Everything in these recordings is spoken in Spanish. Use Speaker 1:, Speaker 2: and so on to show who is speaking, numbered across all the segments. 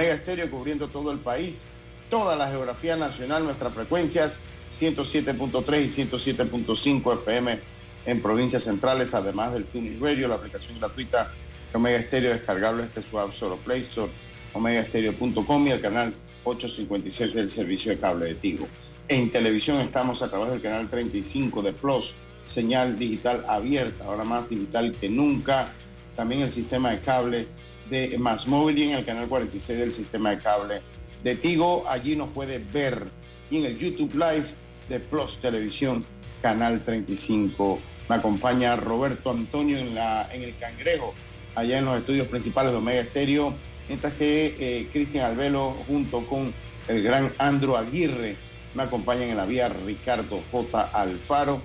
Speaker 1: Omega Estéreo cubriendo todo el país, toda la geografía nacional, nuestras frecuencias 107.3 y 107.5 FM en provincias centrales, además del Tuning Radio, la aplicación gratuita de Omega Estéreo descargable este su App Store Play Store, omegaestereo.com y el canal 856 del servicio de cable de Tigo. En televisión estamos a través del canal 35 de Plus, señal digital abierta, ahora más digital que nunca. También el sistema de cable de Más Móvil y en el canal 46 del sistema de cable de Tigo. Allí nos puede ver en el YouTube Live de Plus Televisión, canal 35. Me acompaña Roberto Antonio en, la, en el Cangrejo, allá en los estudios principales de Omega Estéreo, mientras que eh, Cristian Albelo junto con el gran Andro Aguirre me acompañan en la vía Ricardo J. Alfaro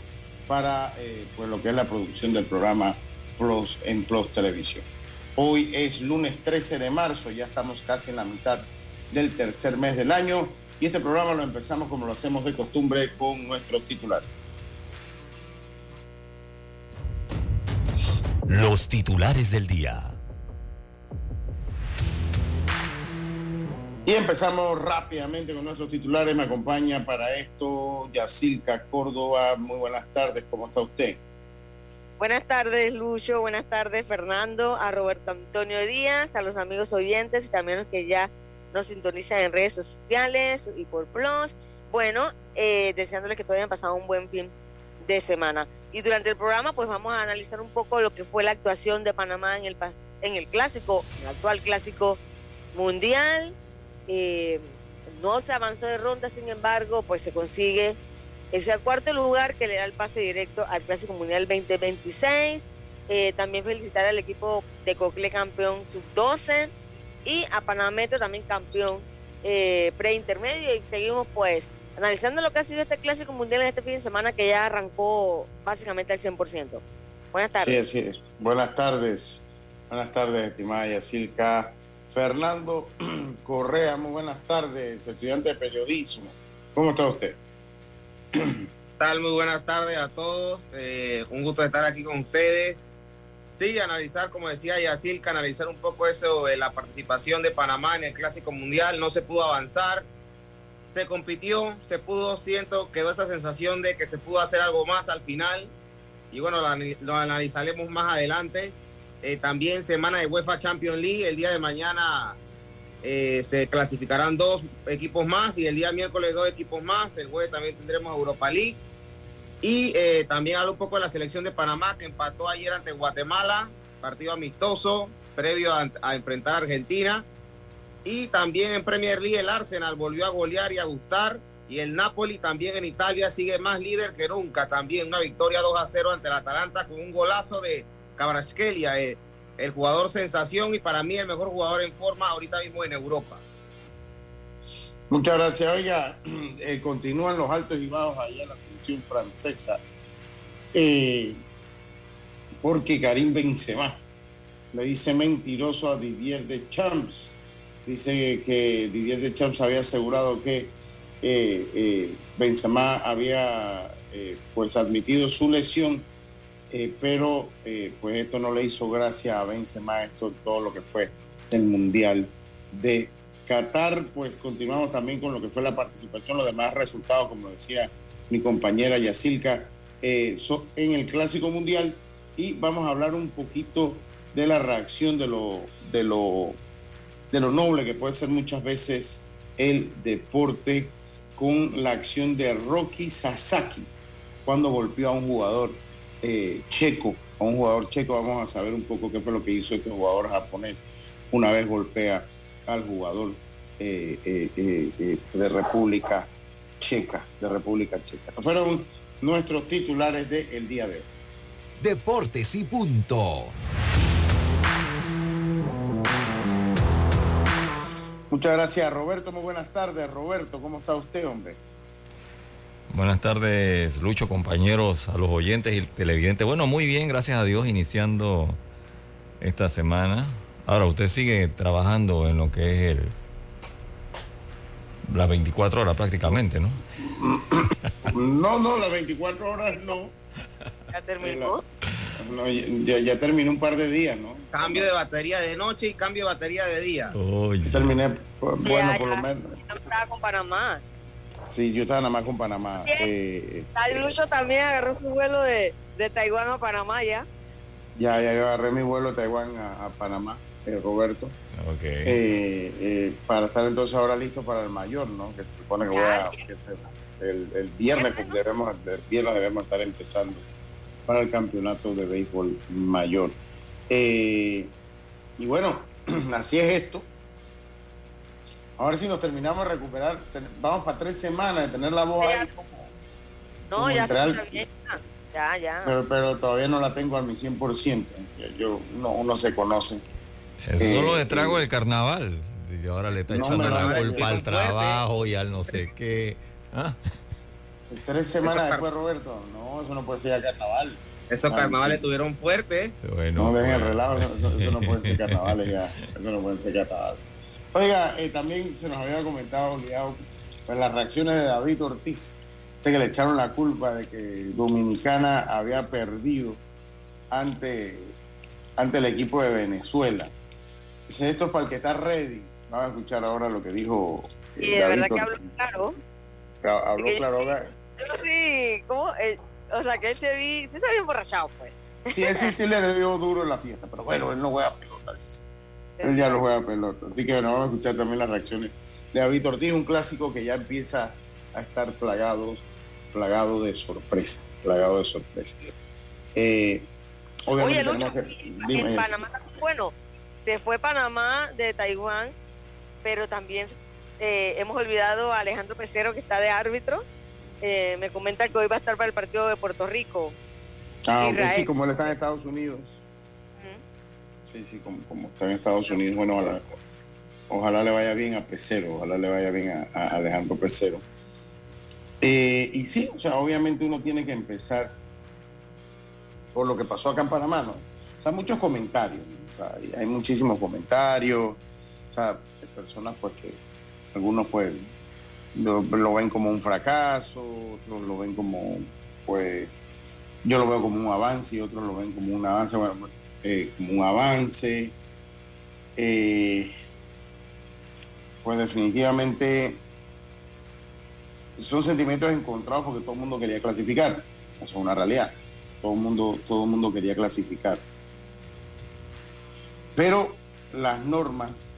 Speaker 1: para eh, pues lo que es la producción del programa Plus en Plus Televisión. Hoy es lunes 13 de marzo, ya estamos casi en la mitad del tercer mes del año y este programa lo empezamos como lo hacemos de costumbre con nuestros titulares.
Speaker 2: Los titulares del día.
Speaker 1: Y empezamos rápidamente con nuestros titulares. Me acompaña para esto Yacilca Córdoba. Muy buenas tardes, ¿cómo está usted?
Speaker 3: Buenas tardes, Lucho. Buenas tardes, Fernando. A Roberto Antonio Díaz, a los amigos oyentes y también los que ya nos sintonizan en redes sociales y por Plus. Bueno, eh, deseándoles que todos hayan pasado un buen fin de semana. Y durante el programa, pues vamos a analizar un poco lo que fue la actuación de Panamá en el, en el clásico, el actual clásico mundial eh, no se avanzó de ronda, sin embargo, pues se consigue ese cuarto lugar que le da el pase directo al Clásico Mundial 2026. Eh, también felicitar al equipo de Cocle campeón sub-12 y a Panameto también campeón eh, pre-intermedio. Y seguimos pues analizando lo que ha sido este Clásico Mundial en este fin de semana que ya arrancó básicamente al 100%. Buenas tardes.
Speaker 1: Buenas tardes. Buenas tardes, estimada Yacilca. Fernando Correa, muy buenas tardes, estudiante de periodismo. ¿Cómo está usted?
Speaker 4: Tal? Muy buenas tardes a todos. Eh, un gusto estar aquí con ustedes. Sí, analizar, como decía Yacil, analizar un poco eso de la participación de Panamá en el Clásico Mundial. No se pudo avanzar. Se compitió, se pudo, siento, quedó esa sensación de que se pudo hacer algo más al final. Y bueno, lo analizaremos más adelante. Eh, también semana de UEFA Champions League. El día de mañana eh, se clasificarán dos equipos más y el día miércoles dos equipos más. El jueves también tendremos Europa League. Y eh, también hablo un poco de la selección de Panamá que empató ayer ante Guatemala, partido amistoso previo a, enfrentar a Argentina. Y también en Premier League el Arsenal volvió a golear y a gustar. Y el Napoli también en Italia sigue más líder que nunca. También una victoria 2 a 0 ante el Atalanta con un golazo de Cabrasquelia, eh, el jugador sensación y para mí el mejor jugador en forma ahorita mismo en Europa.
Speaker 1: Muchas gracias. Oiga, eh, continúan los altos y bajos allá en la selección francesa. Eh, porque Karim Benzema le dice mentiroso a Didier de Champs. Dice que Didier de Champs había asegurado que Benzema había pues admitido su lesión eh, pero eh, pues esto no le hizo gracia a Benzema, esto todo lo que fue el Mundial de Qatar, pues continuamos también con lo que fue la participación, los demás resultados, como decía mi compañera Yacilca, eh, en el Clásico Mundial. Y vamos a hablar un poquito de la reacción de lo, de lo, de lo noble que puede ser muchas veces el deporte con la acción de Rocky Sasaki cuando golpeó a un jugador eh, checo, a un jugador checo, vamos a saber un poco qué fue lo que hizo este jugador japonés una vez golpea al jugador eh, eh, de República Checa, de República Checa. Estos fueron nuestros titulares del día de hoy.
Speaker 2: Deportes y punto.
Speaker 1: Muchas gracias, Roberto. Muy buenas tardes, Roberto. ¿Cómo está usted, hombre?
Speaker 5: Buenas tardes, Lucho, compañeros, a los oyentes y televidentes. Bueno, muy bien, gracias a Dios, iniciando esta semana. Ahora, usted sigue trabajando en lo que es el, las 24 horas prácticamente, ¿no?
Speaker 1: No, no, las 24 horas no.
Speaker 3: ¿Ya terminó?
Speaker 1: No, ya, ya terminé un par de días, ¿no?
Speaker 4: Cambio de batería de noche y cambio de batería de día.
Speaker 5: Oye.
Speaker 1: Terminé, pues, bueno,
Speaker 3: Ya,
Speaker 1: por lo
Speaker 3: ya.
Speaker 1: menos.
Speaker 3: Yo estaba con Panamá.
Speaker 1: Sí, yo estaba nada más con Panamá. Eh,
Speaker 3: Tal Lucho también agarró su vuelo de, de Taiwán a Panamá ya.
Speaker 1: ya, ya yo agarré mi vuelo de Taiwán a, a Panamá, eh, Roberto,
Speaker 5: Ok.
Speaker 1: eh, eh, para estar entonces ahora listo para el mayor, ¿no? Que se supone que voy a, que se- el, el viernes pues, debemos, el viernes debemos estar empezando para el campeonato de béisbol mayor. Eh, y bueno, así es esto. A ver si nos terminamos de recuperar. Vamos para tres semanas de tener la voz ahí como,
Speaker 3: No,
Speaker 1: Como
Speaker 3: ya se. Ya, ya.
Speaker 1: pero, pero todavía no la tengo al mi 100%. Yo, yo- uno, uno se conoce.
Speaker 5: Eso
Speaker 1: eh,
Speaker 5: solo de trago del carnaval. Y ahora le está
Speaker 1: No,
Speaker 5: echando
Speaker 1: lo
Speaker 5: la culpa al
Speaker 4: fuerte.
Speaker 5: trabajo y al no sé qué. Ah,
Speaker 1: Tres semanas después, Roberto. No, eso no puede ser ya carnaval.
Speaker 4: Esos
Speaker 1: Ah,
Speaker 4: carnavales
Speaker 1: sí.
Speaker 4: estuvieron fuertes.
Speaker 5: bueno,
Speaker 1: No, dejen el relajo, eso no pueden ser carnavales ya. Eso no pueden ser carnavales. Oiga, eh, también se nos había comentado, obligado, pues, las reacciones de David Ortiz. Sé que le echaron la culpa de que Dominicana había perdido ante, ante el equipo de Venezuela. Dice, esto es para el que está ready. Vamos a escuchar ahora lo que dijo eh,
Speaker 3: de
Speaker 1: David
Speaker 3: verdad que habló claro.
Speaker 1: Habló
Speaker 3: que-
Speaker 1: claro. ahora-
Speaker 3: sí, ¿cómo? Eh, o sea, que él se vi, sí se había emborrachado, pues.
Speaker 1: Sí, sí, sí le debió duro en la fiesta, pero bueno, él no juega pelotas. Él ya no juega pelota. Así que bueno, vamos a escuchar también las reacciones de David Ortiz, un clásico que ya empieza a estar plagado, plagado de sorpresas. Plagado de sorpresas. Eh,
Speaker 3: Oye,
Speaker 1: que.
Speaker 3: en Panamá, bueno, se fue Panamá de Taiwán, pero también eh, hemos olvidado a Alejandro Pecero, que está de árbitro. Eh, me comenta que hoy va a estar para el partido de Puerto Rico.
Speaker 1: ah, ok,
Speaker 3: Israel.
Speaker 1: sí, como él está en Estados Unidos. Sí, sí, como, como está en Estados Unidos, bueno, ojalá, le vaya bien a Pecero, ojalá le vaya bien a, Alejandro Pecero. Eh, y sí, o sea, obviamente uno tiene que empezar por lo que pasó acá en Panamá. O sea, muchos comentarios, ¿no? Hay- muchísimos comentarios, o sea, de personas pues que algunos pues lo, ven como un fracaso, otros lo ven como, pues, yo lo veo como un avance y otros lo ven como un avance, bueno, eh, como un avance. Eh, pues definitivamente son sentimientos encontrados porque todo el mundo quería clasificar. Eso es una realidad. Todo el mundo, todo el mundo quería clasificar. Pero las normas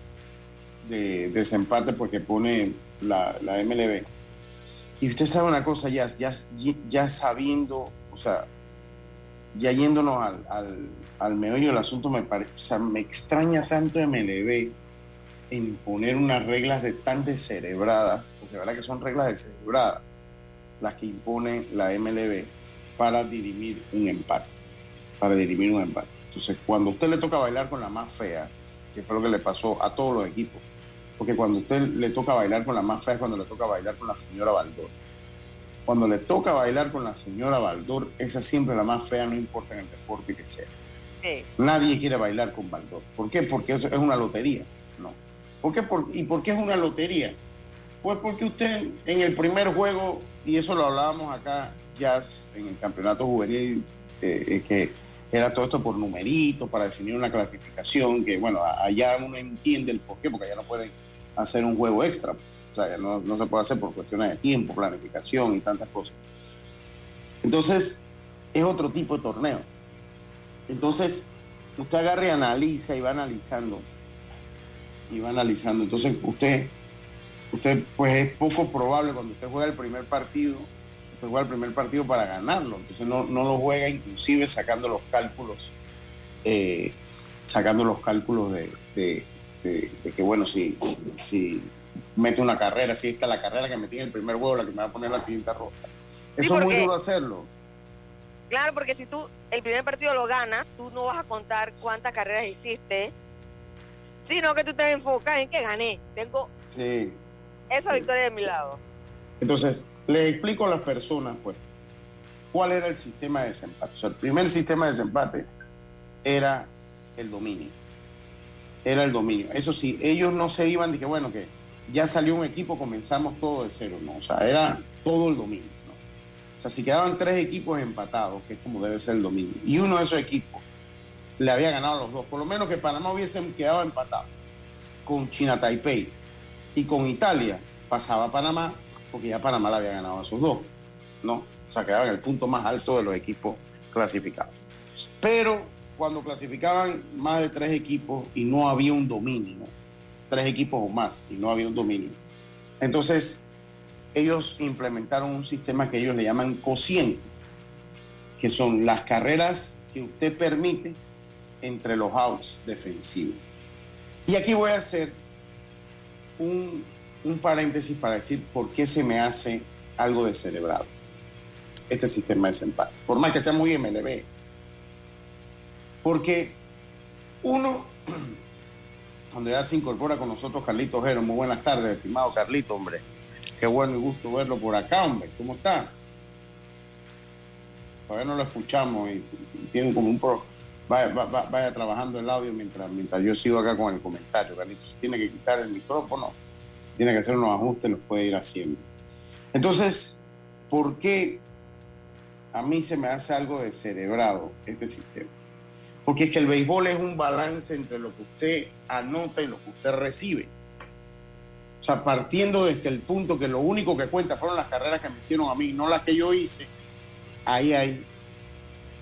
Speaker 1: de desempate porque pone la, la MLB. Y usted sabe una cosa, ya, ya, ya sabiendo, o sea, ya yéndonos al, al, al meollo del asunto, me, pare, o sea, me extraña tanto MLB en poner unas reglas de tan descerebradas, porque la verdad que son reglas descerebradas las que impone la MLB para dirimir un empate, para dirimir un empate. Entonces, cuando a usted le toca bailar con la más fea, que fue lo que le pasó a todos los equipos, porque cuando a usted le toca bailar con la más fea es cuando le toca bailar con la señora Baldor. Cuando le toca bailar con la señora Baldor, esa siempre la más fea, no importa en el deporte que sea.
Speaker 3: Sí.
Speaker 1: Nadie quiere bailar con Baldor. ¿Por qué? Porque eso es una lotería. No. ¿Por qué? Por- ¿Y por qué es una lotería? Pues porque usted en el primer juego, y eso lo hablábamos acá, Jazz, en el campeonato juvenil, eh, eh, que era todo esto por numeritos, para definir una clasificación, que bueno, allá uno entiende el por qué, porque allá no pueden hacer un juego extra, pues. no, no se puede hacer por cuestiones de tiempo, planificación y tantas cosas. Entonces, es otro tipo de torneo. Entonces, usted agarra y analiza y va analizando. Y va analizando. Entonces, usted, usted, pues es poco probable cuando usted juega el primer partido, usted juega el primer partido para ganarlo. Entonces, no, no lo juega inclusive sacando los cálculos, eh, sacando los cálculos de- de- de que, bueno, si, si, mete una carrera, si esta es la carrera que metí en el primer juego, la que me va a poner la siguiente roja.
Speaker 3: Sí,
Speaker 1: Eso es muy duro hacerlo.
Speaker 3: Claro, porque si tú el primer partido lo ganas, tú no vas a contar cuántas carreras hiciste, sino que tú te enfocas en que gané. Tengo
Speaker 1: Sí.
Speaker 3: esa victoria de mi lado.
Speaker 1: Entonces, les explico a las personas, pues, cuál era el sistema de desempate. O sea, el primer sistema de desempate era el dominio. Era el dominio. Eso sí, ellos no se iban de que, bueno, que ya salió un equipo, comenzamos todo de cero, ¿no? O sea, era todo el dominio. O sea, si quedaban tres equipos empatados, que es como debe ser el domingo, y uno de esos equipos le había ganado a los dos, por lo menos que Panamá hubiese quedado empatado con China Taipei y con Italia, pasaba a Panamá, porque ya Panamá le había ganado a esos dos, ¿no? O sea, quedaba en el punto más alto de los equipos clasificados. Pero cuando clasificaban más de tres equipos y no había un dominio, tres equipos o más y no había un dominio, entonces ellos implementaron un sistema que ellos le llaman cociente, que son las carreras que usted permite entre los outs defensivos. Y aquí voy a hacer un, un paréntesis para decir por qué se me hace algo descerebrado este sistema de desempate, por más que sea muy MLB. Porque uno, cuando ya se incorpora con nosotros Carlito Ojero, muy buenas tardes, estimado Carlito, hombre. Qué bueno y gusto verlo por acá, hombre. ¿Cómo está? Todavía no lo escuchamos y, tiene como un pro. Vaya, trabajando el audio mientras, mientras yo sigo acá con el comentario, Carlito. Si tiene que quitar el micrófono, tiene que hacer unos ajustes, los puede ir haciendo. Entonces, ¿por qué a mí se me hace algo descerebrado este sistema? Porque es que el béisbol es un balance entre lo que usted anota y lo que usted recibe. O sea, partiendo desde el punto que lo único que cuenta fueron las carreras que me hicieron a mí, no las que yo hice, ahí hay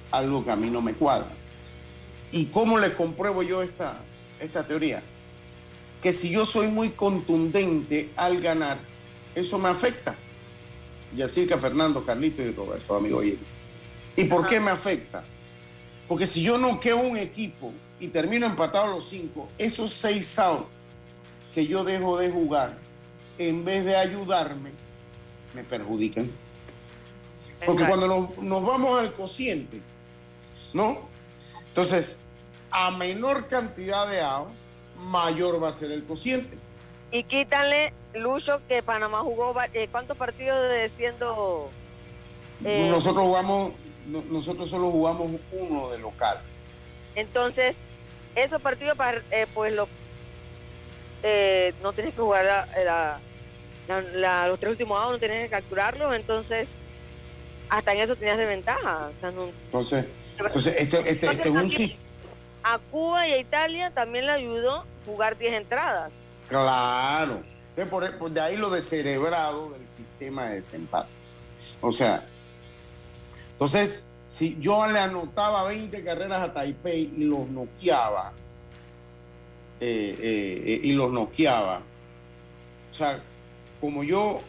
Speaker 1: algo que a mí no me cuadra. ¿Y cómo le compruebo yo esta, esta teoría? Que si yo soy muy contundente al ganar, eso me afecta. Y así que Fernando, Carlito y Roberto, amigo ¿Y por qué me afecta? Porque si yo no quedo un equipo y termino empatado los cinco, esos seis outs que yo dejo de jugar, en vez de ayudarme, me perjudican. Porque cuando nos, vamos al cociente, ¿no? Entonces, a menor cantidad de A, mayor va a ser el cociente.
Speaker 3: Y quítale, Lucho, que Panamá jugó, eh, ¿cuántos partidos de siendo...?
Speaker 1: Eh, nosotros jugamos, nosotros solo jugamos uno de local.
Speaker 3: Entonces, esos partidos, eh, pues lo eh, no tienes que jugar los tres últimos dados, no tienes que capturarlos, entonces hasta en eso tenías de ventaja.
Speaker 1: entonces, entonces este, este, este un
Speaker 3: A Cuba y a Italia también le ayudó jugar 10 entradas.
Speaker 1: Claro. Por, de ahí lo descerebrado del sistema de desempate. O sea, entonces, si yo le anotaba 20 carreras a Taipei y los noqueaba, eh, eh, y los noqueaba. O sea, como yo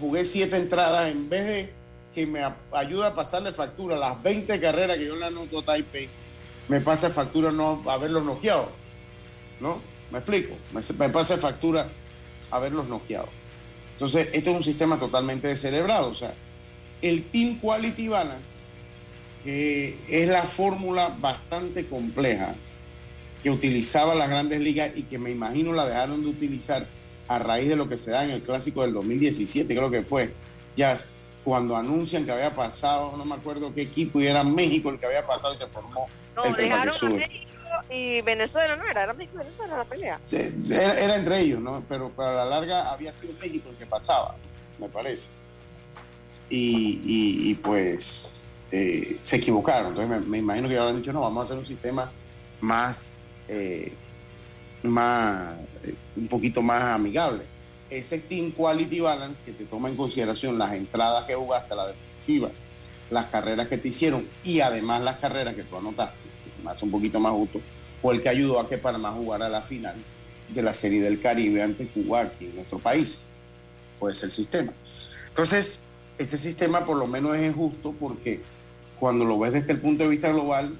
Speaker 1: jugué siete entradas, en vez de que me ayude a pasarle factura las 20 carreras que yo le anoto a Taipei, me pasa factura no haberlos noqueado. ¿No? ¿Me explico? Me, pasa factura haberlos noqueado. Entonces, este es un sistema totalmente descerebrado. O sea, el Team Quality Balance, que es la fórmula bastante compleja, que utilizaba las grandes ligas y que me imagino la dejaron de utilizar a raíz de lo que se da en el clásico del 2017, creo que fue, ya cuando anuncian que había pasado, no me acuerdo qué equipo, y era México el que había pasado y se formó.
Speaker 3: No, dejaron a México y Venezuela, ¿no era? Era México Venezuela la pelea.
Speaker 1: Sí, era, entre ellos, ¿no? Pero para la larga había sido México el que pasaba, me parece. Y, pues eh, se equivocaron. Entonces me, imagino que habrán dicho, no, vamos a hacer un sistema más eh, más, eh, un poquito más amigable. Ese Team Quality Balance que te toma en consideración las entradas que jugaste a la defensiva, las carreras que te hicieron y además las carreras que tú anotaste, que se me hace un poquito más justo, fue el que ayudó a que Panamá jugara la final de la Serie del Caribe ante Cuba aquí en nuestro país. Fue ese el sistema. Entonces, ese sistema por lo menos es justo porque cuando lo ves desde el punto de vista global,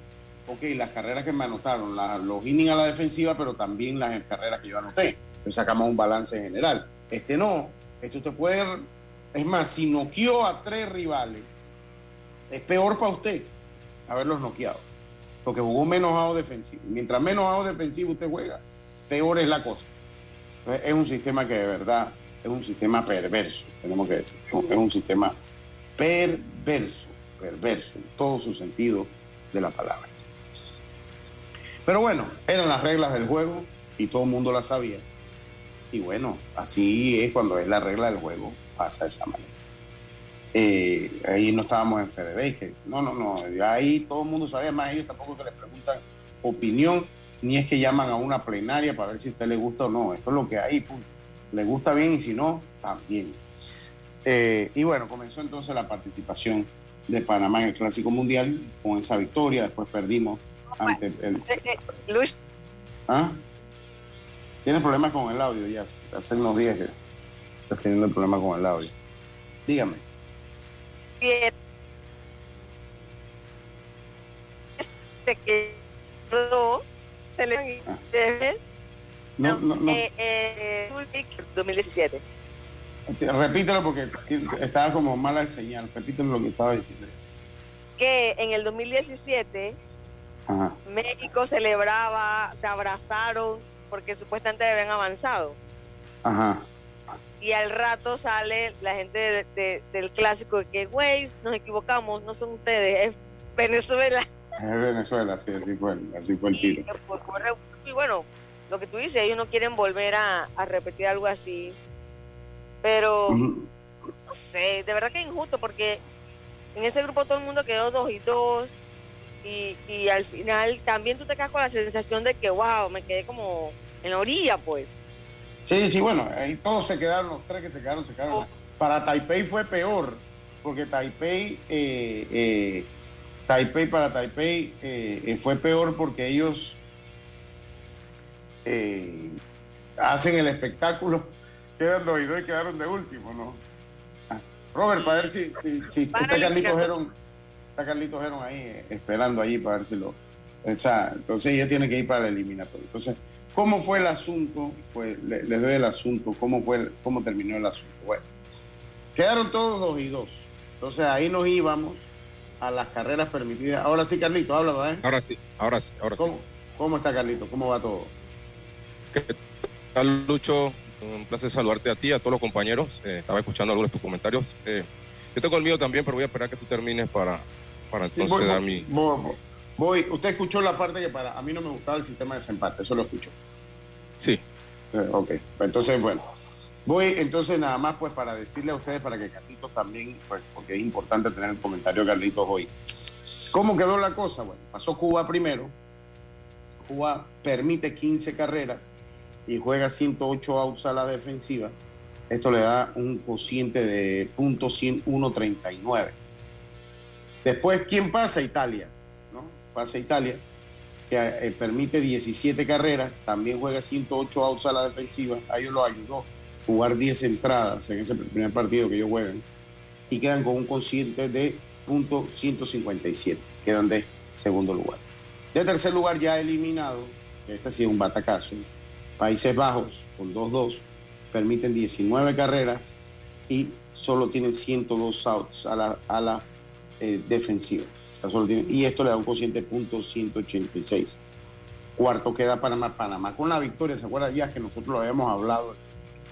Speaker 1: ok, las carreras que me anotaron, los innings a la defensiva, pero también las carreras que yo anoté. Entonces sacamos un balance general. Este no, este usted puede, es más, si noqueó a tres rivales, es peor para usted haberlos noqueado, porque jugó menos a defensivo. Mientras menos a defensivo usted juega, peor es la cosa. es un sistema que de verdad es un sistema perverso, tenemos que decir. Es un sistema perverso, perverso en todo su sentido de la palabra. Pero bueno, eran las reglas del juego y todo el mundo las sabía. Y bueno, así es cuando es la regla del juego, pasa de esa manera. eh, ahí no estábamos en Fede que no, no, no, ahí todo el mundo sabía, más ellos tampoco que les preguntan opinión, ni es que llaman a una plenaria para ver si a usted le gusta o no, esto es lo que hay, le gusta bien y si no, también. Eh, y bueno, comenzó entonces la participación de Panamá en el Clásico Mundial con esa victoria, después perdimos ante el... Luis. ¿Ah? Tienes problemas con el audio ya, hace unos días que estás teniendo el problema con el audio. Dígame.
Speaker 3: No, no, no. Eh, eh, 2017.
Speaker 1: Repítelo porque estaba como mala señal. Repítelo lo que estaba diciendo.
Speaker 3: Que en el 2017 México celebraba, se abrazaron porque supuestamente habían avanzado.
Speaker 1: Ajá
Speaker 3: y al rato sale la gente del clásico de que, güey, nos equivocamos, no son ustedes, es Venezuela.
Speaker 1: Es Venezuela, sí, así fue, así fue el tiro.
Speaker 3: Y, bueno, lo que tú dices, ellos no quieren volver a, repetir algo así, pero no sé, de verdad que es injusto porque en ese grupo todo el mundo quedó dos y dos y, y al final también tú te quedas con la sensación de que, wow, me quedé como en la orilla, pues.
Speaker 1: Sí, sí, bueno, ahí todos se quedaron, los tres que se quedaron, se quedaron. Oh. Para Taipei fue peor, porque Taipei, eh, eh, Taipei para Taipei eh, fue peor porque ellos hacen el espectáculo, quedan dos y dos y quedaron de último, ¿no? Ah, Robert, para ver si, si, está Carlitos Gerón, está Carlitos Gerón ahí esperando allí para ver si lo... O sea, entonces ellos tienen que ir para el eliminatorio. Entonces, ¿Cómo fue el asunto? Pues les doy el asunto, cómo fue, cómo terminó el asunto. Bueno, quedaron todos dos y dos. Entonces ahí nos íbamos a las carreras permitidas. Ahora sí, Carlito, habla,
Speaker 6: ¿eh? Ahora sí, ahora sí, ahora
Speaker 1: ¿Cómo, sí. ¿Cómo está, Carlito? ¿Cómo va todo?
Speaker 6: ¿Qué tal, Lucho? Un placer saludarte a ti, a todos los compañeros. Eh, estaba escuchando algunos de tus comentarios. Eh, yo tengo el mío también, pero voy a esperar que tú termines para, para entonces dar mi...
Speaker 1: Voy, usted escuchó la parte que para a mí no me gustaba el sistema de desempate, eso lo escuchó.
Speaker 6: Sí.
Speaker 1: Eh, ok, entonces bueno, voy entonces nada más pues para decirle a ustedes, para que Carlitos también, pues, porque es importante tener el comentario de Carlitos hoy. ¿Cómo quedó la cosa? Bueno, pasó Cuba primero, Cuba permite 15 carreras y juega 108 outs a la defensiva. Esto le da un cociente de .139. Después, ¿quién pasa? Italia pasa Italia, que eh, permite 17 carreras, también juega 108 outs a la defensiva, a ellos lo ayudó jugar 10 entradas en ese primer partido que ellos juegan, y quedan con un consciente de punto 157, quedan de segundo lugar. De tercer lugar ya eliminado, este sí es un batacazo, Países Bajos con 2-2, permiten 19 carreras y solo tienen 102 outs a la, a la eh, defensiva y esto le da un cociente punto 186. Cuarto queda Panamá. Panamá con la victoria, ¿se acuerdan ya que nosotros lo habíamos hablado?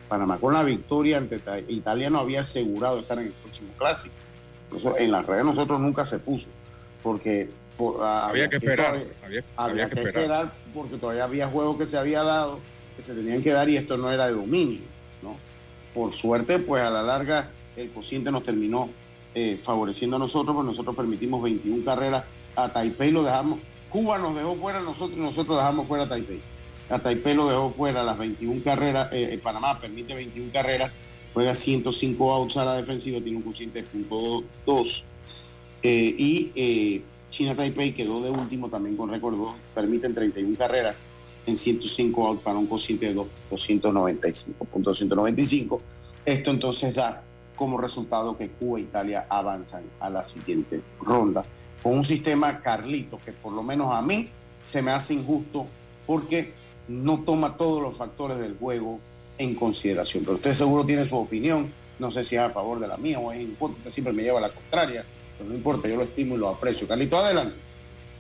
Speaker 1: Panamá con la victoria ante Italia no había asegurado estar en el próximo clásico. en las redes nosotros nunca se puso, porque
Speaker 6: había, que esperar.
Speaker 1: había, que, esperar. porque todavía había juegos que se había dado, que se tenían que dar y esto no era de dominio. ¿no? Por suerte, pues a la larga el cociente nos terminó eh, favoreciendo a nosotros, pues nosotros permitimos 21 carreras a Taipei, lo dejamos, Cuba nos dejó fuera nosotros y nosotros dejamos fuera a Taipei. A Taipei lo dejó fuera las 21 carreras, eh, eh, Panamá permite 21 carreras, juega 105 outs a la defensiva, tiene un cociente de .2 y China Taipei quedó de último también con récord 2, permiten 31 carreras en 105 outs para un cociente de 295.295. Esto entonces da como resultado que Cuba e Italia avanzan a la siguiente ronda con un sistema Carlito que por lo menos a mí se me hace injusto porque no toma todos los factores del juego en consideración. Pero usted seguro tiene su opinión, no sé si es a favor de la mía o es en contra, siempre me lleva a la contraria, pero no importa, yo lo estimo y lo aprecio. Carlito, adelante.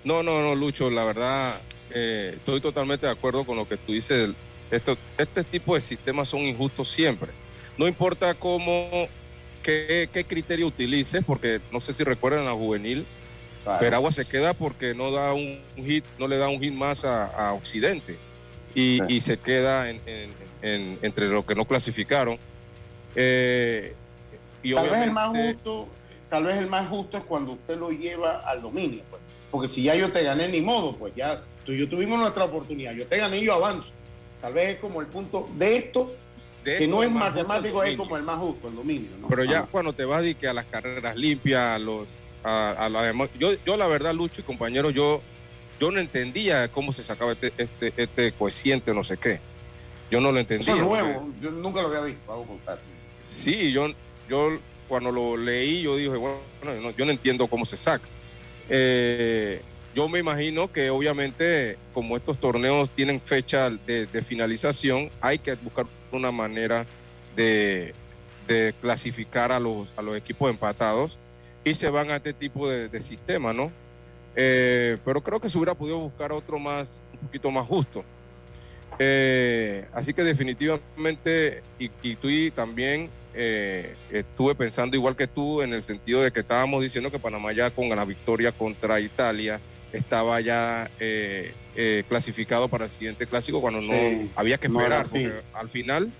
Speaker 6: No, no, no, Lucho, la verdad eh, estoy totalmente de acuerdo con lo que tú dices. Esto, este tipo de sistemas son injustos siempre. No importa cómo qué, criterio utilices, porque no sé si recuerdan la juvenil, pero agua se queda porque no da un, hit, no le da un hit más a, Occidente y, se queda entre los que no clasificaron. Eh,
Speaker 1: tal vez el más justo, tal vez el más justo es cuando usted lo lleva al dominio, pues. Porque si ya yo te gané, ni modo, pues ya tú y yo tuvimos nuestra oportunidad. Yo te gané, yo avanzo. Tal vez es como el punto de esto, que no es matemático, es como el más justo, el dominio.
Speaker 6: Pero ya cuando te vas a, que a las carreras limpias, a los a, la yo, yo la verdad, Lucho y compañero, yo, yo no entendía cómo se sacaba este, este, este coeficiente, no sé qué. Yo no lo entendía.
Speaker 1: Eso es nuevo, yo nunca lo había visto, hago contar.
Speaker 6: Sí, yo, yo cuando lo leí, yo dije, bueno, yo no entiendo cómo se saca. Eh, yo me imagino que obviamente como estos torneos tienen fecha de, finalización, hay que buscar una manera de, clasificar a los, equipos empatados y se van a este tipo de, sistema, ¿no? Eh, pero creo que se hubiera podido buscar otro más, un poquito más justo. Eh, así que definitivamente, y, y tú también eh, estuve pensando igual que tú en el sentido de que estábamos diciendo que Panamá ya con la victoria contra Italia estaba ya eh, eh, clasificado para el siguiente clásico cuando no había que esperar, porque al final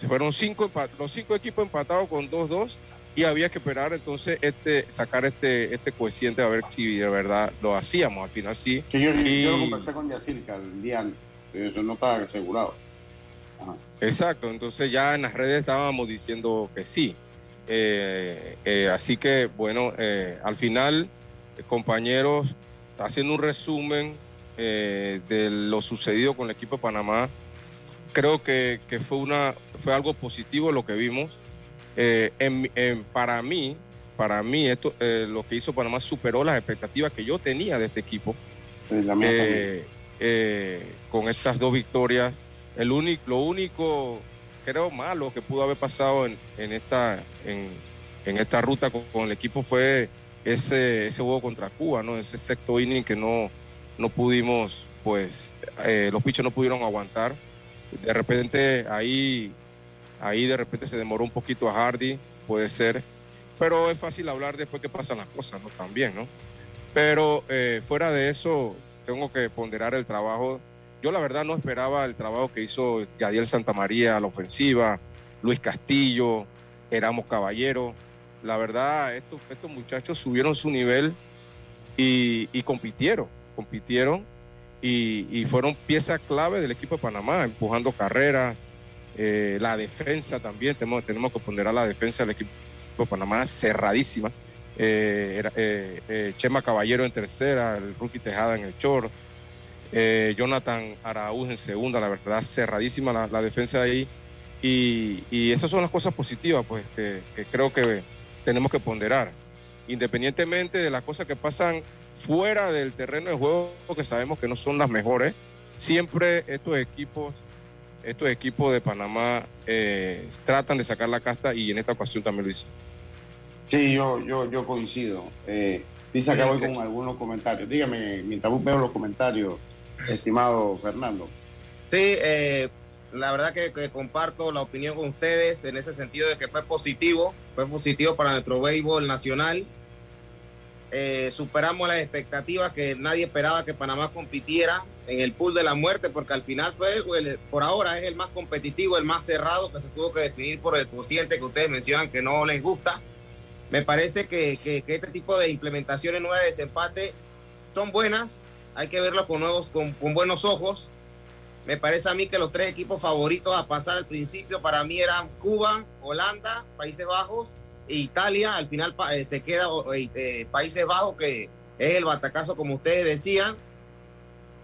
Speaker 6: se fueron cinco los cinco equipos empatados con 2-2 y había que esperar entonces este sacar este este coeficiente a ver si de verdad lo hacíamos al final sí.
Speaker 1: yo, yo, lo conversé con Yacirca el día antes, eso no estaba asegurado.
Speaker 6: Exacto, entonces ya en las redes estábamos diciendo que sí. Eh, eh, así que bueno, eh, al final, compañeros, haciendo un resumen de lo sucedido con el equipo de Panamá, creo que, fue, una, fue algo positivo lo que vimos. para mí, para mí esto, lo que hizo Panamá superó las expectativas que yo tenía de este equipo. con estas dos victorias el único, lo único, creo, malo que pudo haber pasado en, esta, en, esta ruta con, el equipo fue ese, ese juego contra Cuba, ¿no? Ese sexto inning que no, no pudimos, pues, eh, los pichos no pudieron aguantar. De repente ahí, ahí de repente se demoró un poquito a Hardy, puede ser. Pero es fácil hablar después que pasan las cosas, ¿no? También, ¿no? Pero eh, fuera de eso, tengo que ponderar el trabajo yo la verdad no esperaba el trabajo que hizo Gadiel Santamaría a la ofensiva, Luis Castillo, Éramos Caballero. La verdad, estos, estos muchachos subieron su nivel y, compitieron, compitieron y, fueron pieza clave del equipo de Panamá, empujando carreras, eh, la defensa también, tenemos, tenemos que poner a la defensa del equipo de Panamá cerradísima. Eh, eh, Chema Caballero en tercera, el rookie Tejada en el short, Jonathan Araúz en segunda, la verdad, cerradísima la, defensa ahí. Y, esas son las cosas positivas, pues, que, creo que tenemos que ponderar. Independientemente de las cosas que pasan fuera del terreno de juego, que sabemos que no son las mejores, siempre estos equipos, estos equipos de Panamá eh, tratan de sacar la casta y en esta ocasión también lo hicieron.
Speaker 1: Sí, yo, yo, yo coincido. Eh, dice acá voy con algunos comentarios. Dígame, mientras veo los comentarios, estimado Fernando.
Speaker 4: Sí, eh, la verdad que, comparto la opinión con ustedes en ese sentido de que fue positivo, fue positivo para nuestro béisbol nacional. Eh, superamos las expectativas que nadie esperaba que Panamá compitiera en el pool de la muerte, porque al final fue, por ahora es el más competitivo, el más cerrado, que se tuvo que definir por el cociente que ustedes mencionan que no les gusta. Me parece que, que este tipo de implementaciones nuevas de desempate son buenas, hay que verlo con, nuevos, con, buenos ojos. Me parece a mí que los tres equipos favoritos a pasar al principio para mí eran Cuba, Holanda, Países Bajos e Italia. Al final eh, se queda eh, eh, Países Bajos, que es el batacazo como ustedes decían.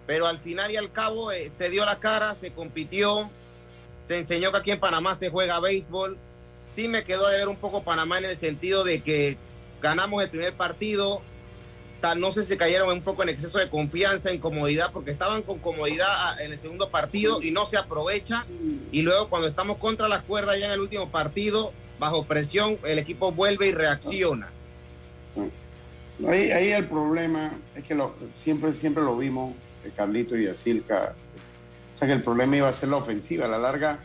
Speaker 4: Pero al final y al cabo se dio la cara, se compitió, se enseñó que aquí en Panamá se juega béisbol. Sí me quedó de ver un poco Panamá en el sentido de que ganamos el primer partido, no sé si cayeron un poco en exceso de confianza, en comodidad, porque estaban con comodidad ah, en el segundo partido y no se aprovecha. Y luego cuando estamos contra las cuerdas ya en el último partido, bajo presión, el equipo vuelve y reacciona.
Speaker 1: Ahí, ahí el problema es que lo, siempre, siempre lo vimos, Carlito y Asilca, o sea que el problema iba a ser la ofensiva. A la larga,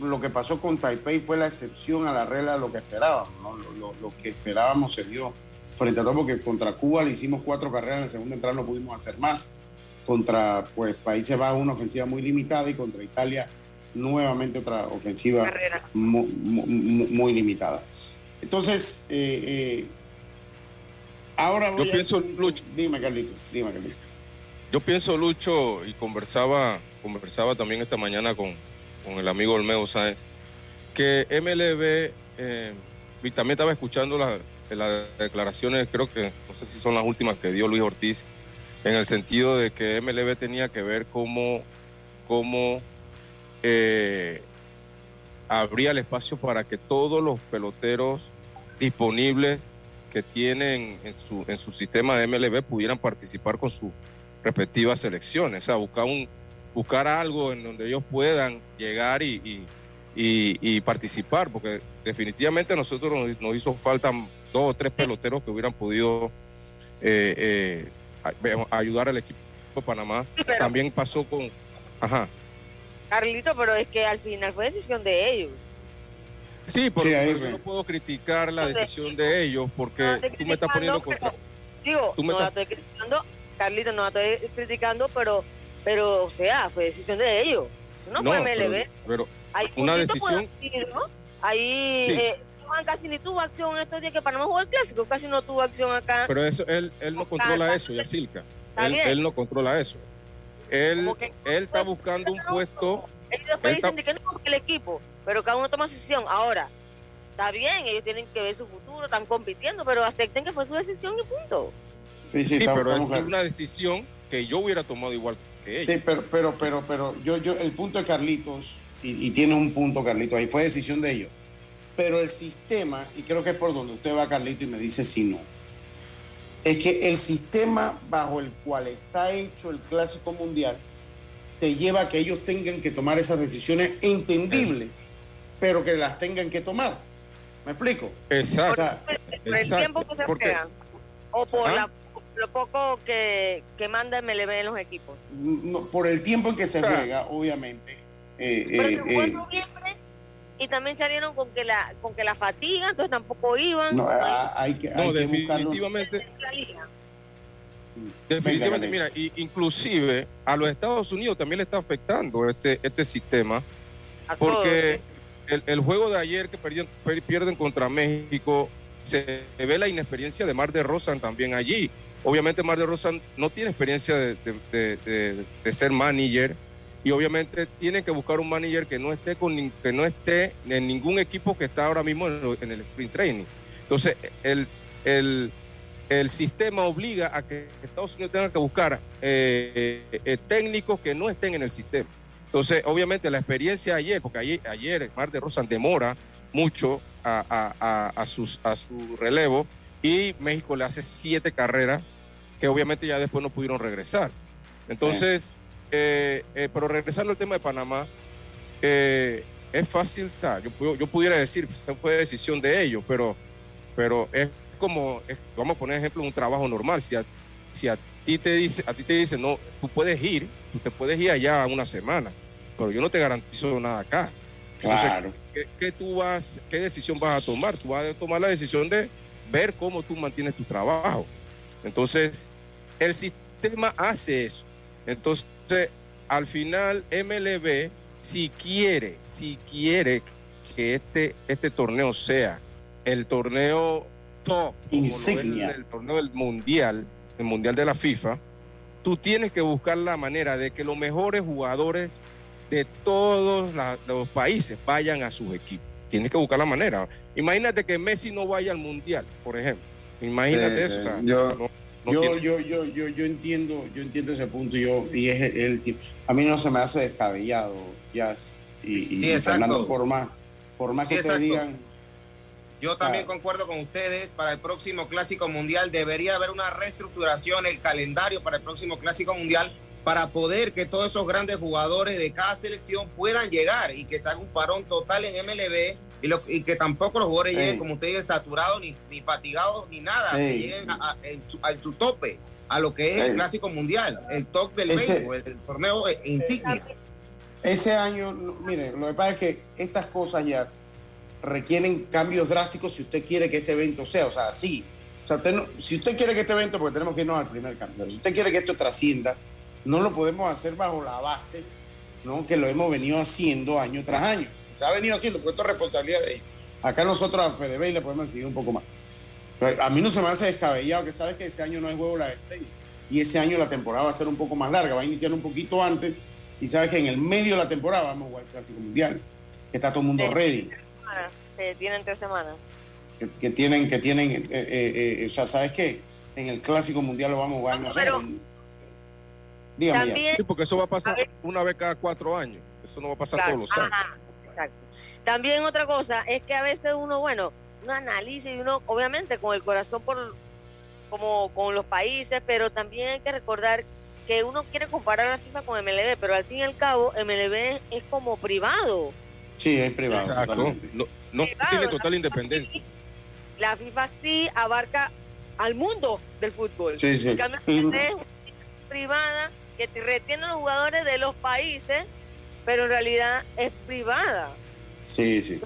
Speaker 1: lo que pasó con Taipei fue la excepción a la regla de lo que esperábamos. Lo, lo que esperábamos se dio frente a todo, porque contra Cuba le hicimos cuatro carreras en la segunda entrada, no pudimos hacer más. Contra pues, Países Bajos, una ofensiva muy limitada y contra Italia, nuevamente otra ofensiva muy, limitada. Entonces, eh, eh, ahora voy
Speaker 6: Yo
Speaker 1: a-
Speaker 6: pienso, Lucho.
Speaker 1: Dime, Carlito, dime, Carlito.
Speaker 6: Yo pienso, Lucho, y conversaba, conversaba también esta mañana con, con el amigo Olmedo Sáenz, que MLB, eh, y también estaba escuchando la- las declaraciones, creo que, no sé si son las últimas que dio Luis Ortiz, en el sentido de que MLB tenía que ver cómo, cómo eh, abría el espacio para que todos los peloteros disponibles que tienen en su, en su sistema de MLB pudieran participar con sus respectivas selecciones. O sea, buscar, un, buscar algo en donde ellos puedan llegar y, y- y- y participar, porque definitivamente a nosotros nos, nos hizo falta dos o tres peloteros que hubieran podido eh, eh, ayudar al equipo de Panamá.
Speaker 3: Sí, pero-
Speaker 6: También pasó con... Ajá.
Speaker 3: Carlito, pero es que al final fue decisión de ellos.
Speaker 6: Sí, pero
Speaker 1: Sí, ahí
Speaker 6: pero
Speaker 1: fue.
Speaker 6: yo no puedo criticar la
Speaker 3: Entonces,
Speaker 6: decisión de ellos porque
Speaker 3: no
Speaker 6: tú me estás poniendo contra...
Speaker 3: Digo,
Speaker 6: Tú me
Speaker 3: no la
Speaker 6: estás-
Speaker 3: estoy criticando, Carlito, no la estoy criticando, pero, pero, o sea, fue decisión de ellos. Eso no, fue
Speaker 6: pero-
Speaker 3: MLB.
Speaker 6: pero
Speaker 3: Hay
Speaker 6: una decisión-
Speaker 3: decir, ¿no? Ahí
Speaker 6: Sí.
Speaker 3: eh, Juan casi ni tuvo acción estos días que Panamá jugó el clásico, casi no tuvo acción acá.
Speaker 6: Pero eso, él, él no controla eso, Yacilca.
Speaker 3: Está
Speaker 6: Él, él no controla eso. Él,
Speaker 3: que-
Speaker 6: él está buscando un puesto.
Speaker 3: Ellos después
Speaker 6: él está-
Speaker 3: dicen de que no porque el equipo, pero cada uno toma decisión. Ahora, está bien, ellos tienen que ver su futuro, están compitiendo, pero acepten que fue su decisión y punto.
Speaker 1: Sí, sí,
Speaker 6: Sí,
Speaker 1: estamos-
Speaker 6: pero es
Speaker 1: estamos
Speaker 6: una decisión que yo hubiera tomado igual que ellos.
Speaker 1: Sí, pero, pero, pero, pero yo, yo, el punto de Carlitos, y, y tiene un punto Carlitos, ahí fue decisión de ellos. Pero el sistema, y creo que es por donde usted va, Carlito, y me dice si no, es que el sistema bajo el cual está hecho el Clásico Mundial te lleva a que ellos tengan que tomar esas decisiones entendibles, pero que las tengan que tomar. ¿Me explico? O
Speaker 6: Exacto.
Speaker 1: sea,
Speaker 3: Por el
Speaker 6: Exacto,
Speaker 3: tiempo que se
Speaker 6: porque-
Speaker 3: juegan. O por
Speaker 6: ¿Ah?
Speaker 3: la- lo poco que, que manda MLB en los equipos.
Speaker 1: no- por el tiempo en que se juega, obviamente. eh,
Speaker 3: Pero
Speaker 1: eh, eh,
Speaker 3: noviembre y también salieron con que la con que la fatiga, entonces tampoco iban.
Speaker 1: no,
Speaker 3: hay-
Speaker 1: ah, hay que,
Speaker 6: No,
Speaker 1: hay que buscarlo.
Speaker 6: definitivamente, definitivamente,
Speaker 1: Venga,
Speaker 6: mira, y- inclusive a los Estados Unidos también le está afectando este, este sistema,
Speaker 3: A todos.
Speaker 6: porque el, el juego de ayer que perdieron- per- pierden contra México, se ve la inexperiencia de Mar de Rosan también allí. Obviamente Mar de Rosan no tiene experiencia de, de- de- de- de ser manager y obviamente tienen que buscar un manager que no esté con que no esté en ningún equipo que está ahora mismo en, el sprint training. Entonces el, el, el sistema obliga a que Estados Unidos tenga que buscar eh, eh, técnicos que no estén en el sistema. Entonces, obviamente, la experiencia ayer, porque ayer, ayer Mar de Rosan demora mucho a- a- a sus, a su relevo y México le hace siete carreras que obviamente ya después no pudieron regresar. Entonces, eh, eh, pero regresando al tema de Panamá, eh, es fácil, o sea, yo, yo pudiera decir, fue decisión de ellos, pero, pero es como, es- vamos a poner ejemplo, un trabajo normal. Si a, si a ti te dice, a ti te dicen, no, tú puedes ir, tú te puedes ir allá una semana, pero yo no te garantizo nada acá. Entonces,
Speaker 1: Claro.
Speaker 6: ¿qué, qué tú vas, qué decisión vas a tomar? Tú vas a tomar la decisión de ver cómo tú mantienes tu trabajo. Entonces, el sistema hace eso. Entonces, al final, MLB, si quiere, si quiere que este, este torneo sea el torneo top,
Speaker 1: Insignia.
Speaker 6: el torneo del mundial, el mundial de la FIFA, tú tienes que buscar la manera de que los mejores jugadores de todos la- los países vayan a sus equipos. Tienes que buscar la manera. Imagínate que Messi no vaya al mundial, por ejemplo. Imagínate
Speaker 1: Sí,
Speaker 6: eso.
Speaker 1: sí.
Speaker 6: o sea,
Speaker 1: Yo-
Speaker 6: no- no
Speaker 1: yo, yo, yo, yo, yo entiendo, yo entiendo ese punto y yo, y es el, el tipo- a mí no se me hace descabellado, Jazz y, y
Speaker 4: Sí, exacto.
Speaker 1: Fernando, por más, por más
Speaker 4: Sí,
Speaker 1: que te
Speaker 4: exacto.
Speaker 1: digan,
Speaker 4: Yo también
Speaker 1: Claro.
Speaker 4: concuerdo con ustedes. Para el próximo Clásico Mundial debería haber una reestructuración, el calendario para el próximo Clásico Mundial, para poder que todos esos grandes jugadores de cada selección puedan llegar y que se haga un parón total en MLB y, lo- y que tampoco los jugadores
Speaker 1: Sí.
Speaker 4: lleguen, como ustedes saturados, ni, ni fatigados, ni nada,
Speaker 1: Sí.
Speaker 4: que lleguen a, su, a su tope, a lo que es
Speaker 1: Sí.
Speaker 4: el Clásico Mundial, el top del
Speaker 1: Ese-
Speaker 4: el, el torneo eh, insignia.
Speaker 1: ese año, mire, lo que pasa es que estas cosas ya requieren cambios drásticos si usted quiere que este evento sea, o sea, sí. O sea, usted no- si usted quiere que este evento, porque tenemos que irnos al primer cambio, si usted quiere que esto trascienda, no lo podemos hacer bajo la base, ¿no? Que lo hemos venido haciendo año tras año. Se ha venido haciendo, porque esto es responsabilidad de ellos. Acá nosotros a Fedebey le podemos exigir un poco más. a mí no se me hace descabellado que sabes que ese año no hay juego la estrella y ese año la temporada va a ser un poco más larga, va a iniciar un poquito antes y sabes que en el medio de la temporada vamos a jugar el Clásico Mundial, que está todo el mundo ready.
Speaker 3: tienen tres semanas.
Speaker 1: Que, tienen, que tienen, eh, eh, eh, o sea, ¿sabes qué? En el Clásico Mundial lo vamos a jugar, no, sé.
Speaker 6: Dígame también, sí, porque eso va a pasar una vez cada cuatro años, eso no va a pasar todos los años.
Speaker 3: Exacto. También otra cosa es que a veces uno, bueno, uno analiza y uno, obviamente, con el corazón por como con los países, pero también hay que recordar que uno quiere comparar la FIFA con MLB, pero al fin y al cabo MLB es como privado.
Speaker 1: Sí, es privado.
Speaker 6: No, tiene total independencia.
Speaker 3: La FIFA sí abarca al mundo del fútbol.
Speaker 1: Sí, sí.
Speaker 3: es privada que retiene a los jugadores de los países, pero en realidad es privada.
Speaker 1: Sí, sí.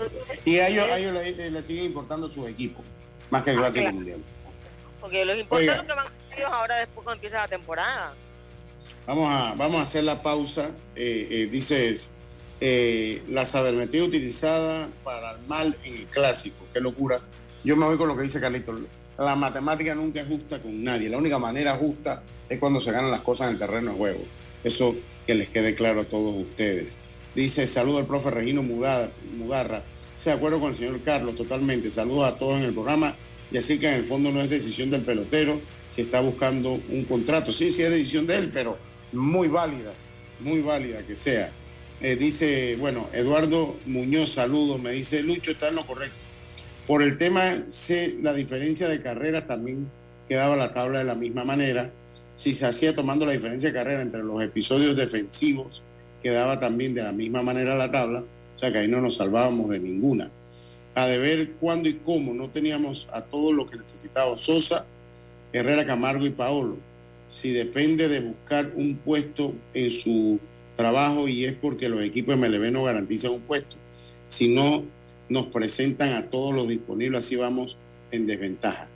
Speaker 1: y a ellos, ellos le, siguen importando sus equipos, más que el ah, Clásico Mundial.
Speaker 3: Porque los importa lo que van a ellos ahora después cuando empieza la temporada.
Speaker 1: Vamos a, vamos a hacer la pausa. Eh, eh, dices, eh, la sabermetría utilizada para el mal en el clásico. Qué locura. Yo me voy con lo que dice Carlito. La matemática nunca es justa con nadie. La única manera justa es cuando se ganan las cosas en el terreno de juego. Eso que les quede claro a todos ustedes. Dice, saludo al profe Regino Mudarra. Se de acuerdo con el señor Carlos, totalmente. Saludos a todos en el programa y así que en el fondo no es decisión del pelotero, se está buscando un contrato. Sí, sí es decisión de él, pero muy válida, muy válida que sea. Eh, dice, bueno, Eduardo Muñoz, saludos, me dice, Lucho está en lo correcto. Por el tema C, la diferencia de carreras también quedaba la tabla de la misma manera. Si se hacía tomando la diferencia de carrera entre los episodios defensivos, quedaba también de la misma manera la tabla. O sea que ahí no nos salvábamos de ninguna a de ver cuándo y cómo. No teníamos a todo lo que necesitaba Sosa, Herrera Camargo y Paolo. Si depende de buscar un puesto en su trabajo y es porque los equipos MLB no garantizan un puesto. Si no nos presentan a todos los disponibles, así vamos en desventaja.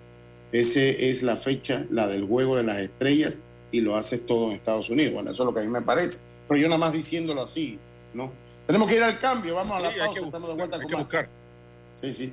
Speaker 1: Esa es la fecha, la del juego de las estrellas, y lo haces todo en Estados Unidos. Bueno, eso es lo que a mí me parece. Pero yo nada más diciéndolo así, ¿no? Tenemos que ir al cambio, vamos a la pausa, estamos de vuelta con más. Sí, sí.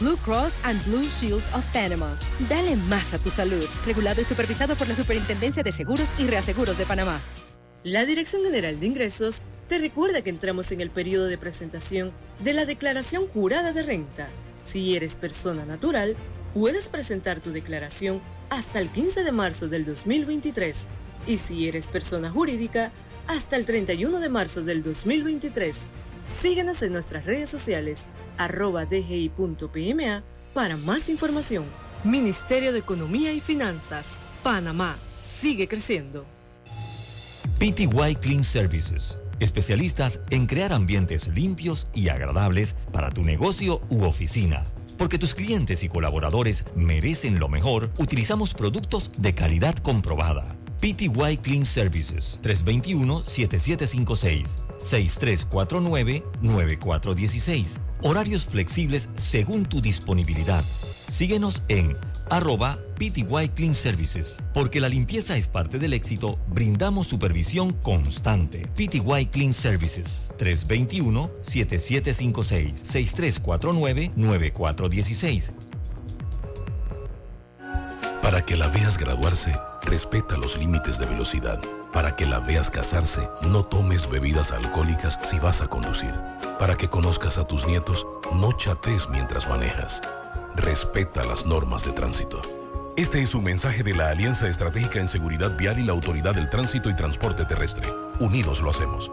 Speaker 7: Blue Cross and Blue Shield of Panama. Dale más a tu salud. Regulado y supervisado por la Superintendencia de Seguros y Reaseguros de Panamá.
Speaker 8: La Dirección General de Ingresos te recuerda que entramos en el periodo de presentación de la declaración jurada de renta. Si eres persona natural, puedes presentar tu declaración hasta el 15 de marzo del 2023. Y si eres persona jurídica, hasta el 31 de marzo del 2023. Síguenos en nuestras redes sociales arroba dgi.pma para más información. Ministerio de Economía y Finanzas, Panamá, sigue creciendo.
Speaker 2: PTY Clean Services, especialistas en crear ambientes limpios y agradables para tu negocio u oficina. Porque tus clientes y colaboradores merecen lo mejor, utilizamos productos de calidad comprobada. PTY Clean Services 321-7756 6349-9416 Horarios flexibles según tu disponibilidad. Síguenos en arroba PTY Clean Services. Porque la limpieza es parte del éxito, brindamos supervisión constante. PTY Clean Services 321-7756-6349-9416.
Speaker 9: Para que la veas graduarse, respeta los límites de velocidad. Para que la veas casarse, no tomes bebidas alcohólicas si vas a conducir. Para que conozcas a tus nietos, no chates mientras manejas. Respeta las normas de tránsito. Este es un mensaje de la Alianza Estratégica en Seguridad Vial y la Autoridad del Tránsito y Transporte Terrestre. Unidos lo hacemos.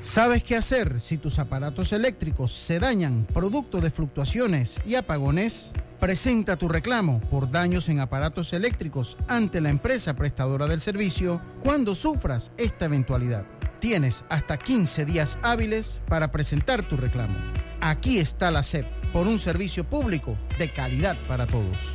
Speaker 10: ¿Sabes qué hacer si tus aparatos eléctricos se dañan producto de fluctuaciones y apagones? Presenta tu reclamo por daños en aparatos eléctricos ante la empresa prestadora del servicio cuando sufras esta eventualidad. Tienes hasta 15 días hábiles para presentar tu reclamo. Aquí está la SEP por un servicio público de calidad para todos.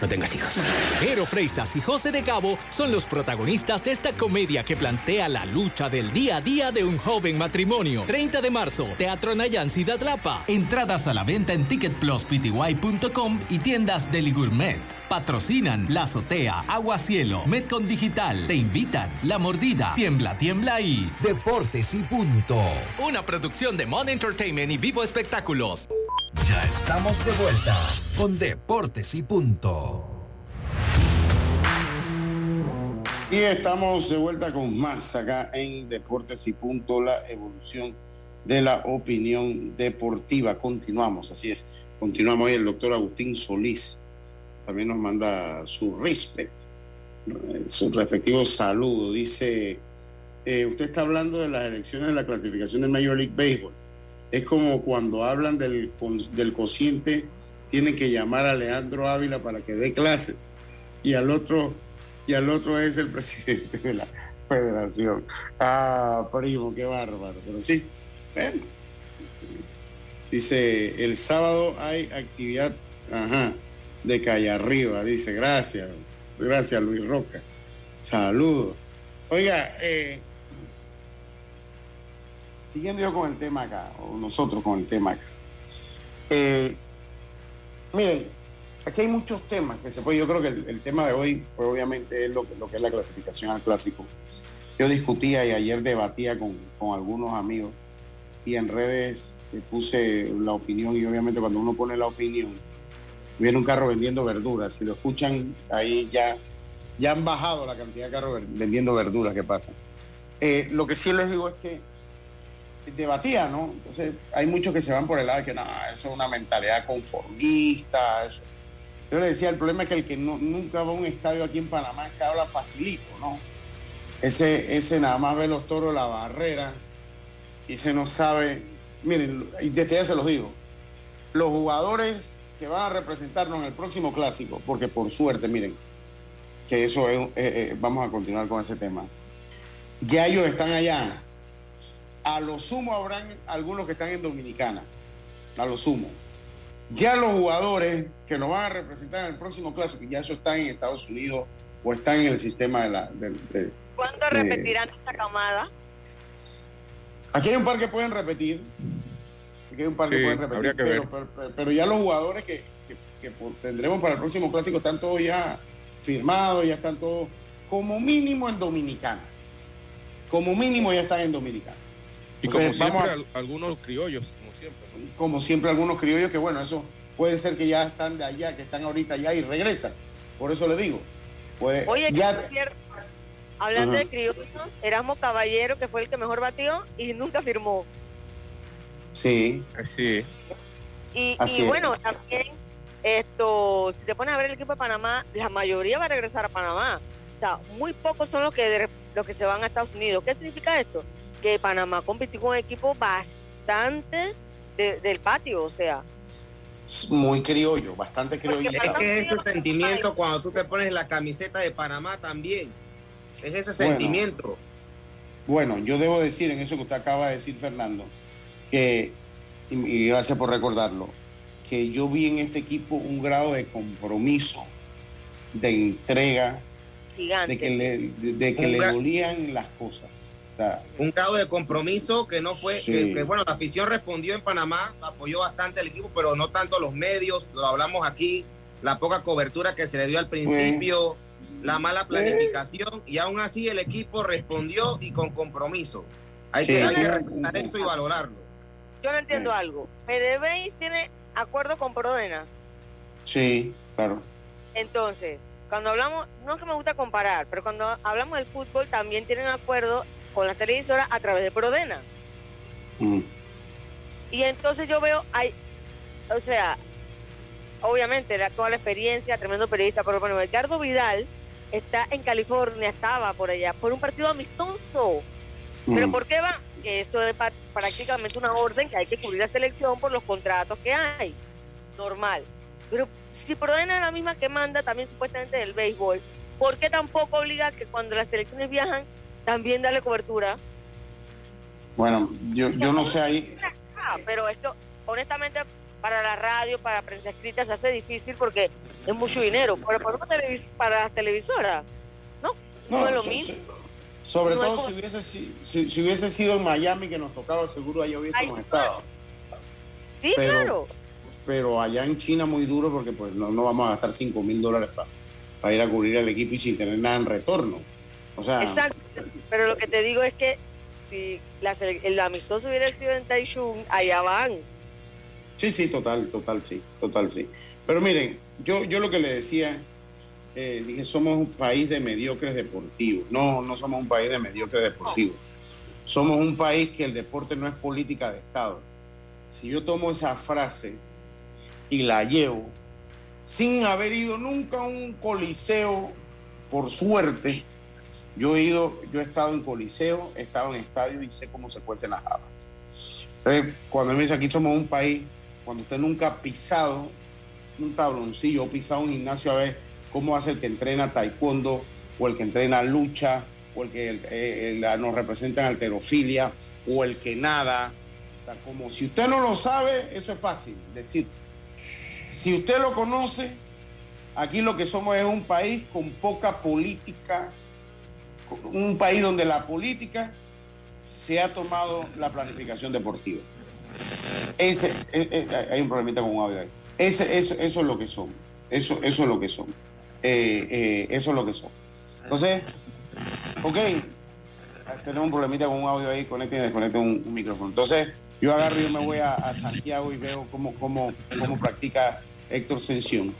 Speaker 11: no tengas hijos.
Speaker 12: Jero Freisas y José de Cabo son los protagonistas de esta comedia que plantea la lucha del día a día de un joven matrimonio. 30 de marzo, Teatro Nayan Ciudad. Entradas a la venta en ticketpluspty.com y tiendas Deli Gourmet. Patrocinan La Azotea, Agua Cielo, Metcon Digital. Te invitan La Mordida, Tiembla, Tiembla y Deportes y Punto. Una producción de Mon Entertainment y Vivo Espectáculos.
Speaker 13: Ya estamos de vuelta con Deportes y Punto.
Speaker 1: Y estamos de vuelta con más acá en Deportes y Punto, la evolución de la opinión deportiva. Continuamos, así es. Continuamos hoy el doctor Agustín Solís. También nos manda su respect, eh, su respectivo saludo. Dice, eh, usted está hablando de las elecciones de la clasificación del Major League Baseball. Es como cuando hablan del, del cociente, tienen que llamar a Leandro Ávila para que dé clases. Y al otro, y al otro es el presidente de la federación. Ah, primo, qué bárbaro. Pero sí, bueno. Dice, el sábado hay actividad ajá, de calle arriba. Dice, gracias. Gracias, Luis Roca. Saludos. Oiga, eh, siguiendo yo con el tema acá, o nosotros con el tema acá. Eh, miren, aquí hay muchos temas que se puede. Yo creo que el, tema de hoy, pues obviamente, es lo, que es la clasificación al clásico. Yo discutía y ayer debatía con, con algunos amigos y en redes eh, puse la opinión y obviamente cuando uno pone la opinión, viene un carro vendiendo verduras. Si lo escuchan, ahí ya, ya han bajado la cantidad de carros vendiendo verduras que pasan. Eh, lo que sí les digo es que debatía, ¿no? Entonces, hay muchos que se van por el lado de que no, eso es una mentalidad conformista. Yo le decía, el problema es que el que no, nunca va a un estadio aquí en Panamá se habla facilito, ¿no? Ese, ese nada más ve los toros la barrera y se nos sabe. Miren, desde ya se los digo, los jugadores que van a representarnos en el próximo clásico, porque por suerte, miren, que eso es, eh, eh, vamos a continuar con ese tema. Ya ellos están allá a lo sumo habrán algunos que están en Dominicana, a lo sumo. Ya los jugadores que nos van a representar en el próximo clásico, ya eso están en Estados Unidos o están en el sistema de la... De,
Speaker 3: ¿Cuándo repetirán esta camada?
Speaker 1: Aquí hay un par que pueden repetir. Aquí hay un par que pueden repetir, pero, ya los jugadores que, que tendremos para el próximo clásico están todos ya firmados, ya están todos como mínimo en Dominicana. Como mínimo ya están en Dominicana.
Speaker 6: Y como siempre, algunos criollos, como siempre.
Speaker 1: Como siempre, algunos criollos que, bueno, eso puede ser que ya están de allá, que están ahorita allá y regresan. Por eso le digo.
Speaker 3: Oye, ya... cierto. Hablando de criollos, Erasmo Caballero, que fue el que mejor batió y nunca firmó.
Speaker 1: Sí.
Speaker 6: Así
Speaker 3: Y, y bueno, también, esto, si te pones a ver el equipo de Panamá, la mayoría va a regresar a Panamá. O sea, muy pocos son los que, los que se van a Estados Unidos. ¿Qué significa esto? que Panamá compitió con un equipo bastante del patio, o sea.
Speaker 1: Muy criollo, bastante criollo.
Speaker 4: Es que es ese sentimiento cuando tú te pones la camiseta de Panamá también. Es ese sentimiento.
Speaker 1: Bueno, yo debo decir en eso que usted acaba de decir, Fernando, que, y, gracias por recordarlo, que yo vi en este equipo un grado de compromiso, de entrega,
Speaker 3: Gigante.
Speaker 1: de que le, de que le dolían las cosas
Speaker 4: un grado de compromiso que no fue, que, bueno, la afición respondió en Panamá, apoyó bastante al equipo, pero no tanto los medios, lo hablamos aquí, la poca cobertura que se le dio al principio, la mala planificación, y aún así el equipo respondió y con compromiso. Hay que, respetar eso y valorarlo.
Speaker 3: Yo no entiendo algo. PDVSA tiene acuerdo con Prodena.
Speaker 1: Sí, claro.
Speaker 3: Entonces, cuando hablamos, no es que me gusta comparar, pero cuando hablamos del fútbol también tienen acuerdo con las televisoras a través de Prodena. Mm. Y entonces yo veo, hay, o sea, obviamente era toda la experiencia, tremendo periodista, pero bueno, Edgardo Vidal está en California, estaba por allá, por un partido amistoso. ¿Pero
Speaker 1: Mm.
Speaker 3: por qué va? Que eso es prácticamente una orden que hay que cubrir la selección por los contratos que hay. Normal. Pero si por orden es la misma que manda también supuestamente del béisbol, ¿por qué tampoco obliga que cuando las selecciones viajan también darle cobertura?
Speaker 1: Bueno, yo, yo no sé ahí.
Speaker 3: Ah, pero esto, honestamente, para la radio, para prensa escrita, se hace difícil porque es mucho dinero. Pero para, una televis- para las televisoras, no, no,
Speaker 1: No,
Speaker 3: es lo mismo.
Speaker 1: Sobre
Speaker 3: No
Speaker 1: todo si hubiese, si, si- hubiese sido en Miami que nos tocaba, seguro allá hubiésemos estado.
Speaker 3: Sí,
Speaker 1: pero-
Speaker 3: claro.
Speaker 1: Pero allá en China muy duro porque pues no, no vamos a gastar 5 mil dólares para ir a cubrir al equipo y sin tener nada en retorno. O sea,
Speaker 3: Exacto. Pero lo que te digo es que si la el amistoso hubiera sido en Taichung, allá van.
Speaker 1: sí, sí, total, total, sí, total, sí. Pero miren, yo, yo lo que le decía, eh, dije, somos un país de mediocres deportivos. No, no somos un país de mediocres deportivos. Somos un país que el deporte no es política de Estado. Si yo tomo esa frase y la llevo, sin haber ido nunca a un coliseo, por suerte, yo he ido, yo he estado en coliseo, he estado en estadio y sé cómo se cuecen las habas. Entonces, cuando me dice aquí somos un país, cuando usted nunca ha pisado un tabloncillo pisado un gimnasio a ver cómo hace el que entrena taekwondo o el que entrena lucha o el que eh, eh, nos representa en alterofilia o el que nada. Como si usted no lo sabe, eso es fácil decir. Si usted lo conoce, aquí lo que somos es un país con poca política, un país donde la política se ha tomado la planificación deportiva. Ese, eh, hay un problemita con un audio ahí. Ese, eso, eso es lo que son. Eso, eso es lo que son. Eh, eh, eso es lo que son. Entonces, ok, tenemos un problemita con un audio ahí, conecten y desconecten un, micrófono. Entonces, yo agarro y yo me voy a, Santiago y veo cómo, cómo, cómo practica Héctor Sensión.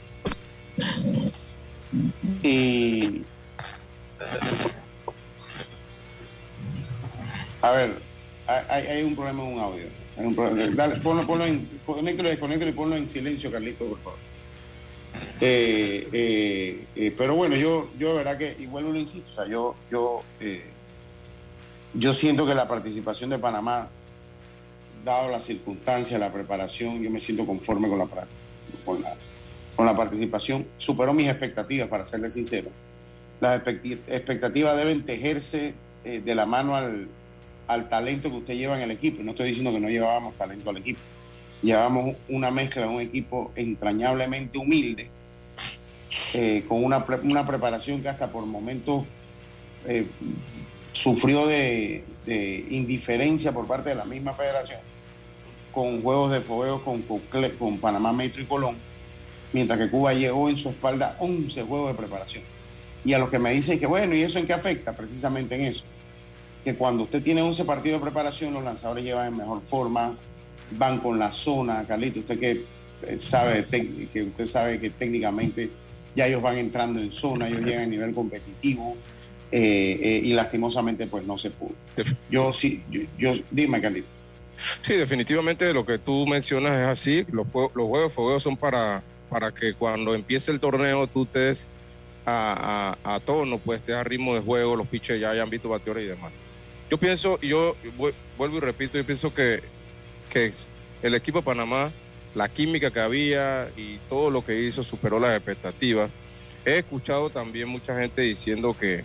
Speaker 1: Y. A ver, hay, hay un problema en un audio. Hay un problema. Dale, ponlo, ponlo en. Conéctalo y y ponlo en silencio, Carlito, por favor. Eh, eh, eh, pero bueno, yo, yo de verdad que, vuelvo y lo insisto, o sea, yo, yo, eh, yo siento que la participación de Panamá, dado las circunstancias, la preparación, yo me siento conforme con la, con la, con la participación, superó mis expectativas, para serle sincero. Las expectativas deben tejerse eh, de la mano al, al talento que usted lleva en el equipo. No estoy diciendo que no llevábamos talento al equipo. Llevábamos una mezcla de un equipo entrañablemente humilde, eh, con una, una preparación que hasta por momentos eh, sufrió de, indiferencia por parte de la misma federación, con juegos de fogueo con, con, Panamá Metro y Colón, mientras que Cuba llegó en su espalda 11 juegos de preparación. Y a los que me dicen que bueno, ¿y eso en qué afecta? Precisamente en eso. Que cuando usted tiene 11 partidos de preparación, los lanzadores llevan en mejor forma, van con la zona, Carlito, usted que eh, sabe, que usted sabe que técnicamente ya ellos van entrando en zona, ellos llegan a nivel competitivo eh, eh, y lastimosamente pues no se pudo. Yo sí, yo, yo- dime Carlito.
Speaker 6: Sí, definitivamente lo que tú mencionas es así. Los, los juegos de fogueo son para, para que cuando empiece el torneo tú estés a, a, a tono, pues estés a ritmo de juego, los pitchers ya hayan visto bateadores y demás. Yo pienso, yo vu- vuelvo y repito, yo pienso que, que el equipo de Panamá, la química que había y todo lo que hizo superó las expectativas. He escuchado también mucha gente diciendo que,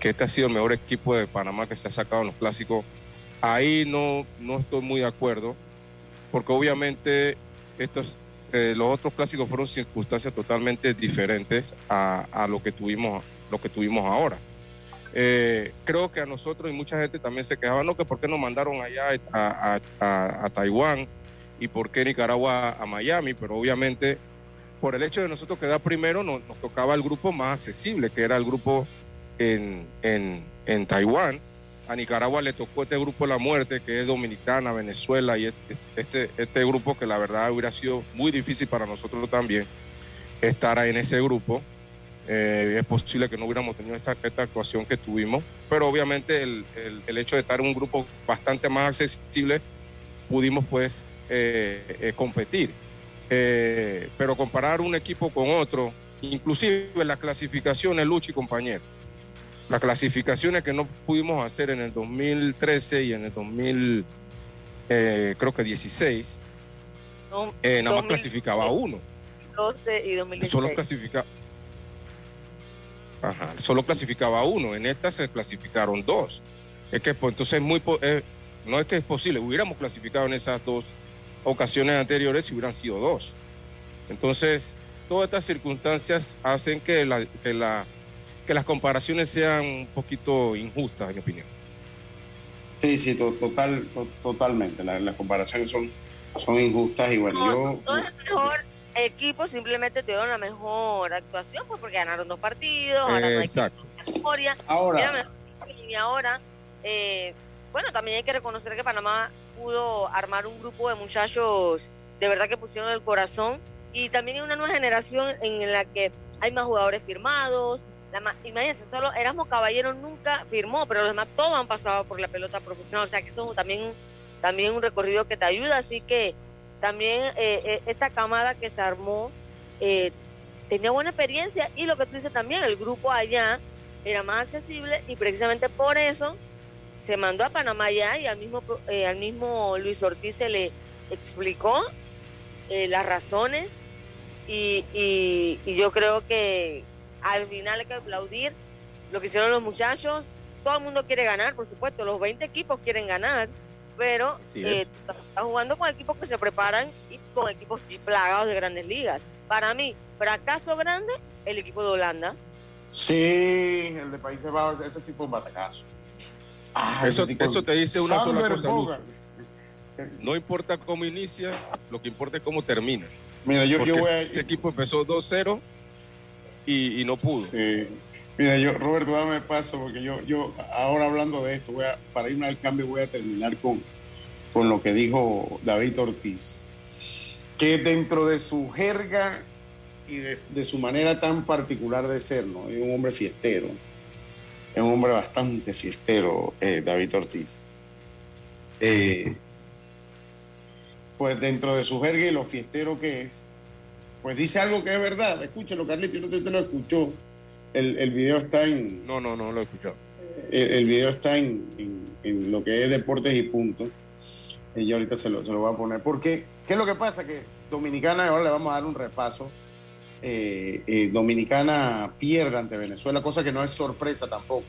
Speaker 6: que este ha sido el mejor equipo de Panamá que se ha sacado en los clásicos. Ahí no, no estoy muy de acuerdo, porque obviamente estos, eh, los otros clásicos fueron circunstancias totalmente diferentes a, a lo, que tuvimos, lo que tuvimos ahora. Eh, creo que a nosotros y mucha gente también se quejaba, no, que por qué nos mandaron allá a, a- Taiwán y por qué Nicaragua a Miami, pero obviamente por el hecho de nosotros quedar primero nos, tocaba el grupo más accesible, que era el grupo en, en, en Taiwán. A Nicaragua le tocó este grupo de la muerte, que es Dominicana, Venezuela, y este, este, este grupo que la verdad hubiera sido muy difícil para nosotros también estar en ese grupo. Eh, es posible que no hubiéramos tenido esta, esta actuación que tuvimos, pero obviamente el, el- el hecho de estar en un grupo bastante más accesible, pudimos pues eh, eh, competir. Eh, pero comparar un equipo con otro, inclusive las clasificaciones, Luchi y compañero, las clasificaciones que no pudimos hacer en el 2013 y en el 2000, eh, creo que 16, eh, nada más clasificaba uno.
Speaker 3: 12 y 2016.
Speaker 6: Solo clasificaba. Ajá, solo clasificaba uno. En esta se clasificaron dos. Es que pues, entonces muy eh, no es que es posible. Hubiéramos clasificado en esas dos ocasiones anteriores si hubieran sido dos. Entonces, todas estas circunstancias hacen que, la, que, la, que las comparaciones sean un poquito injustas, en mi opinión.
Speaker 1: Sí, sí, total, totalmente. las comparaciones son, son injustas y bueno, yo...
Speaker 3: No es el mejor equipo, simplemente tuvieron la mejor actuación pues porque ganaron dos partidos, ahora no hay historia.
Speaker 1: Ahora.
Speaker 3: Y ahora, eh, bueno, también hay que reconocer que Panamá pudo armar un grupo de muchachos de verdad que pusieron el corazón. Y también hay una nueva generación en la que hay más jugadores firmados. La imagínense, solo Erasmo Caballero nunca firmó, pero los demás todos han pasado por la pelota profesional, o sea que eso es también, también un recorrido que te ayuda, así que también eh, eh, esta camada que se armó eh, tenía buena experiencia. Y lo que tú dices también, el grupo allá era más accesible y precisamente por eso se mandó a Panamá ya y al mismo, al mismo Luis Ortiz se le explicó las razones y, y, yo creo que al final hay que aplaudir lo que hicieron los muchachos. Todo el mundo quiere ganar, por supuesto, los 20 equipos quieren ganar, pero eh, está jugando con equipos que se preparan y con equipos plagados de grandes ligas. Para mí, fracaso grande, el equipo de Holanda.
Speaker 1: Sí, el de Países Bajos, ese sí fue un batacazo.
Speaker 6: Ah, eso, eso, te dice una sola cosa. No importa cómo inicia, lo que importa es cómo termina.
Speaker 1: Mira, yo, yo voy a...
Speaker 6: Ese equipo empezó 2-0 y, y, no pudo.
Speaker 1: Sí. Mira, yo, Roberto, dame paso, porque yo, yo ahora hablando de esto, voy a, para irme al cambio, voy a terminar con, con lo que dijo David Ortiz. Que dentro de su jerga y de, su manera tan particular de ser, ¿no? Es un hombre fiestero. Es un hombre bastante fiestero, eh, David Ortiz. Eh, pues dentro de su jerga y lo fiestero que es, pues dice algo que es verdad. Escúchalo, Carlito, no te, te lo escuchó el, el video está en.
Speaker 6: No, no, no lo he escuchado.
Speaker 1: El, el video está en, en, lo que es deportes y puntos. Y yo ahorita se lo, se lo voy a poner. Porque, ¿qué es lo que pasa? Que Dominicana, ahora le vamos a dar un repaso. Eh, eh, Dominicana pierde ante Venezuela, cosa que no es sorpresa tampoco.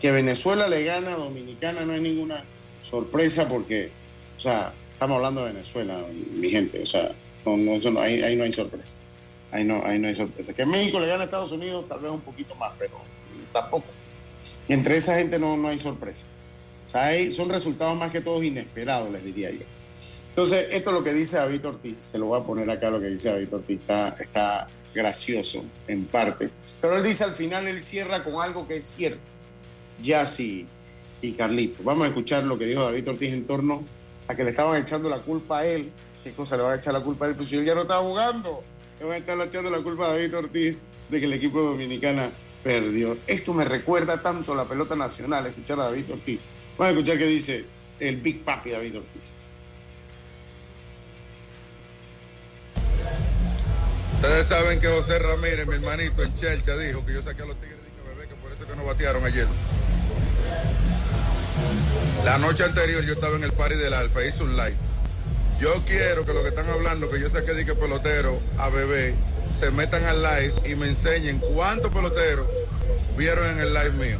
Speaker 1: Que Venezuela le gana a Dominicana no es ninguna sorpresa porque, o sea, estamos hablando de Venezuela, mi gente. O sea, no, eso no, ahí, ahí no hay sorpresa ahí no, ahí no hay sorpresa. Que México le gane a Estados Unidos, tal vez un poquito más, pero tampoco. entre esa gente no, no hay sorpresa. O sea, son resultados más que todos inesperados, les diría yo. Entonces, esto es lo que dice David Ortiz. Se lo voy a poner acá lo que dice David Ortiz. Está, está gracioso en parte. Pero él dice al final, él cierra con algo que es cierto. Ya sí y Carlito. Vamos a escuchar lo que dijo David Ortiz en torno a que le estaban echando la culpa a él. ¿Qué cosa le va a echar la culpa a él? Pues si él ya no estaba jugando le van a estar echando la culpa a David Ortiz de que el equipo dominicana perdió. Esto me recuerda tanto a la pelota nacional, escuchar a David Ortiz. Vamos a escuchar qué dice el Big Papi David Ortiz.
Speaker 14: Ustedes saben que José Ramírez, mi hermanito en Chelcha, dijo que yo saqué a los Tigres de Bebé, que por eso que no batearon ayer. La noche anterior yo estaba en el party del Alfa, hice un live yo quiero que lo que están hablando, que yo saqué de que pelotero a bebé, se metan al live y me enseñen cuántos peloteros vieron en el live mío.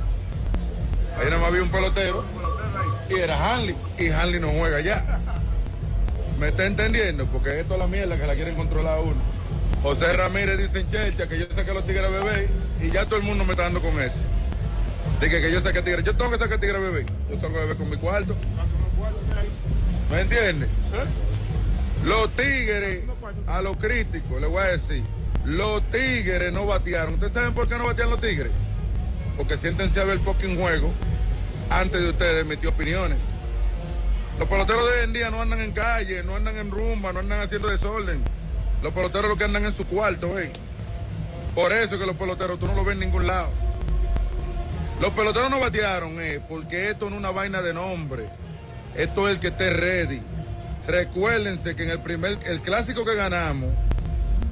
Speaker 14: Ahí nada más vi un pelotero y era Hanley. Y Hanley no juega ya. ¿Me está entendiendo? Porque esto es la mierda que la quieren controlar a uno. José Ramírez dice en Checha que yo saqué a los tigres bebé y ya todo el mundo me está dando con eso. Dije que yo saqué tigres. Yo tengo que sacar tigres bebé. Yo tengo que beber con mi cuarto. ¿Me entiendes? Los tigres, a los críticos, les voy a decir, los tigres no batearon. ¿Ustedes saben por qué no batean los tigres? Porque siéntense a ver el fucking juego antes de ustedes emitir opiniones. Los peloteros de hoy en día no andan en calle, no andan en rumba, no andan haciendo desorden. Los peloteros lo que andan en su cuarto, ¿eh? Por eso que los peloteros tú no los ves en ningún lado. Los peloteros no batearon, eh, porque esto no es una vaina de nombre. Esto es el que esté ready. Recuérdense que en el primer, el clásico que ganamos,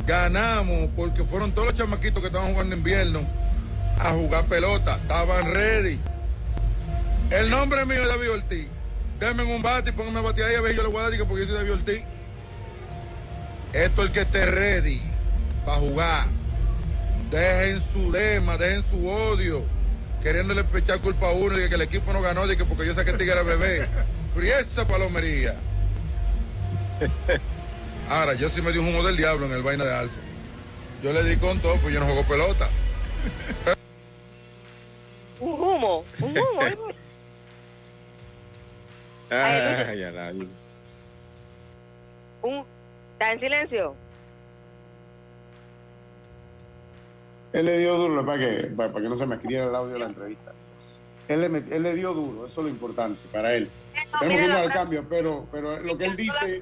Speaker 14: ganamos porque fueron todos los chamaquitos que estaban jugando invierno a jugar pelota. Estaban ready. El nombre mío es David Ortiz. Denme un bate y pónganme a batear ahí a ver yo le voy a dar porque yo soy David Ortiz. Esto es el que esté ready para jugar. Dejen su lema, dejen su odio, queriéndole echar culpa a uno de que el equipo no ganó, de que porque yo saqué tigre bebé. Pero y esa palomería. Ahora, yo sí me di un humo del diablo en el vaina de Alfa. Yo le di con todo, pues yo no juego pelota.
Speaker 3: Un humo, un humo.
Speaker 6: Ay, ay, ay.
Speaker 3: un, ¿Está en silencio?
Speaker 1: Él le dio duro para que, para, que no se me escribiera el audio de la entrevista. Él le, met- él le dio duro, eso es lo importante para él. Tenemos que al cambio, pero, pero lo que él dice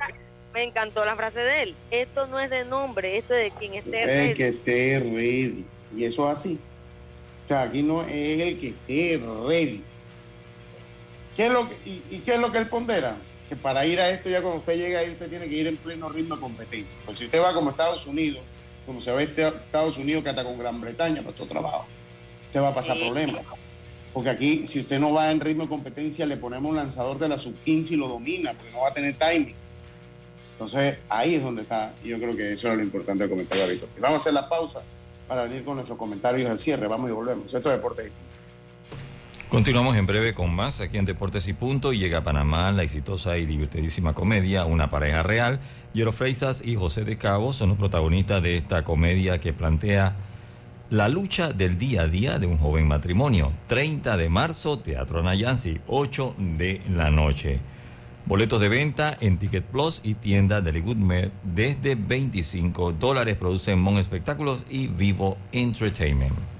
Speaker 3: Me encantó la frase de él. Esto no es de nombre, esto es de quien esté
Speaker 1: es
Speaker 3: ready.
Speaker 1: que esté ready. Y eso es así. O sea, aquí no es el que esté ready. ¿Qué es lo que, y, y qué es lo que él pondera? Que para ir a esto, ya cuando usted llega ahí, usted tiene que ir en pleno ritmo de competencia. Pues si usted va como Estados Unidos, como se ve este Estados Unidos, que hasta con Gran Bretaña otro trabajo, usted va a pasar
Speaker 3: Sí.
Speaker 1: problemas. Porque aquí, si usted no va en ritmo de competencia, le ponemos un lanzador de la sub-15 y lo domina, porque no va a tener timing. Entonces, ahí es donde está. Y yo creo que eso era lo importante del comentario de Víctor. Vamos a hacer la pausa para venir con nuestros comentarios al cierre. Vamos y volvemos. Esto es Deportes.
Speaker 5: Continuamos en breve con más aquí en Deportes y Punto. Y llega a Panamá la exitosa y divertidísima comedia Una pareja real. Yero Freisas y José de Cabo son los protagonistas de esta comedia que plantea la lucha del día a día de un joven matrimonio. 30 de marzo, Teatro Nayansi, 8 de la noche. Boletos de venta en Ticket Plus y tienda de Goodmer desde 25 dólares. Producen Mon Espectáculos y Vivo Entertainment.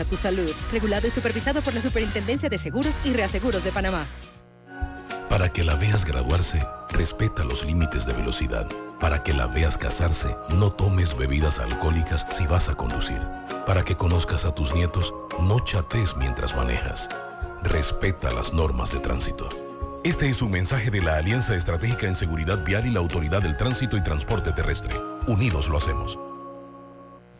Speaker 7: a tu salud. Regulado y supervisado por la Superintendencia de Seguros y Reaseguros de Panamá.
Speaker 9: Para que la veas graduarse, respeta los límites de velocidad. Para que la veas casarse, no tomes bebidas alcohólicas si vas a conducir. Para que conozcas a tus nietos, no chates mientras manejas. Respeta las normas de tránsito. Este es un mensaje de la Alianza Estratégica en Seguridad Vial y la Autoridad del Tránsito y Transporte Terrestre. Unidos lo hacemos.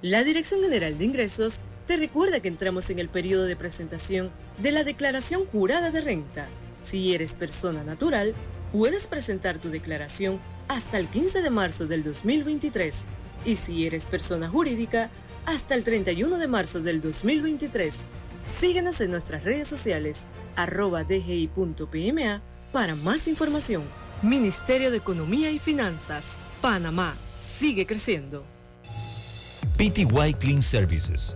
Speaker 8: La Dirección General de Ingresos te recuerda que entramos en el periodo de presentación de la declaración jurada de renta. Si eres persona natural, puedes presentar tu declaración hasta el 15 de marzo del 2023 y si eres persona jurídica, hasta el 31 de marzo del 2023. Síguenos en nuestras redes sociales arroba dgi.pma para más información. Ministerio de Economía y Finanzas, Panamá, sigue creciendo.
Speaker 2: PTY Clean Services,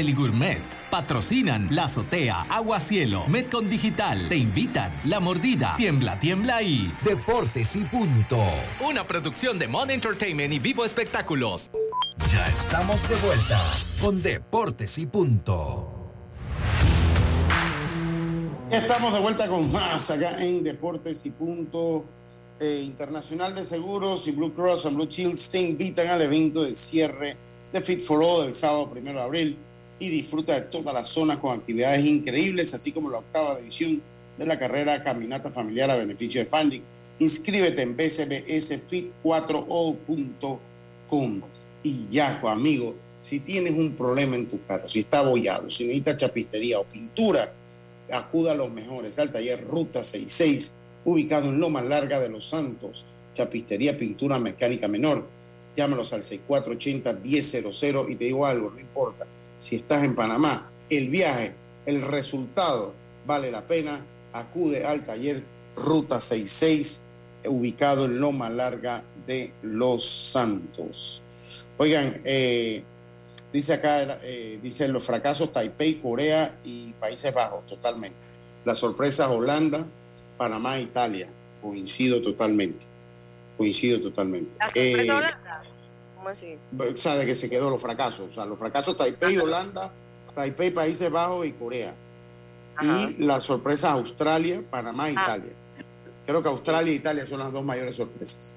Speaker 12: Deli Gourmet. Patrocinan La Azotea, Agua Cielo, Metcon Digital. Te invitan La Mordida, Tiembla, Tiembla y
Speaker 13: Deportes y Punto.
Speaker 12: Una producción de Mon Entertainment y Vivo Espectáculos.
Speaker 13: Ya estamos de vuelta con Deportes y Punto.
Speaker 1: Estamos de vuelta con más acá en Deportes y Punto. Eh, Internacional de Seguros y Blue Cross and Blue Shield te invitan al evento de cierre de Fit for All el sábado primero de abril y disfruta de toda la zona con actividades increíbles, así como la octava edición de la carrera Caminata Familiar a beneficio de Funding. Inscríbete en bcbsfit4all.com. Y ya, amigo, si tienes un problema en tu carro, si está abollado, si necesitas chapistería o pintura, acuda a los mejores al taller Ruta 66, ubicado en Loma Larga de Los Santos. Chapistería, pintura mecánica menor. Llámalos al 6480-1000 y te digo algo, no importa si estás en Panamá, el viaje, el resultado vale la pena. Acude al taller Ruta 66, ubicado en Loma Larga de Los Santos. Oigan, eh, dice acá, eh, dice los fracasos Taipei, Corea y Países Bajos, totalmente. Las sorpresas Holanda, Panamá, Italia. Coincido totalmente. Coincido totalmente.
Speaker 3: ¿La sorpresa eh, Holanda? ¿Cómo así?
Speaker 1: O sea, de que se quedó los fracasos. O sea, los fracasos Taipei, Holanda, Taipei, Países Bajos y Corea. Y las sorpresas Australia, Panamá, e Italia. Creo que Australia e Italia son las dos mayores sorpresas.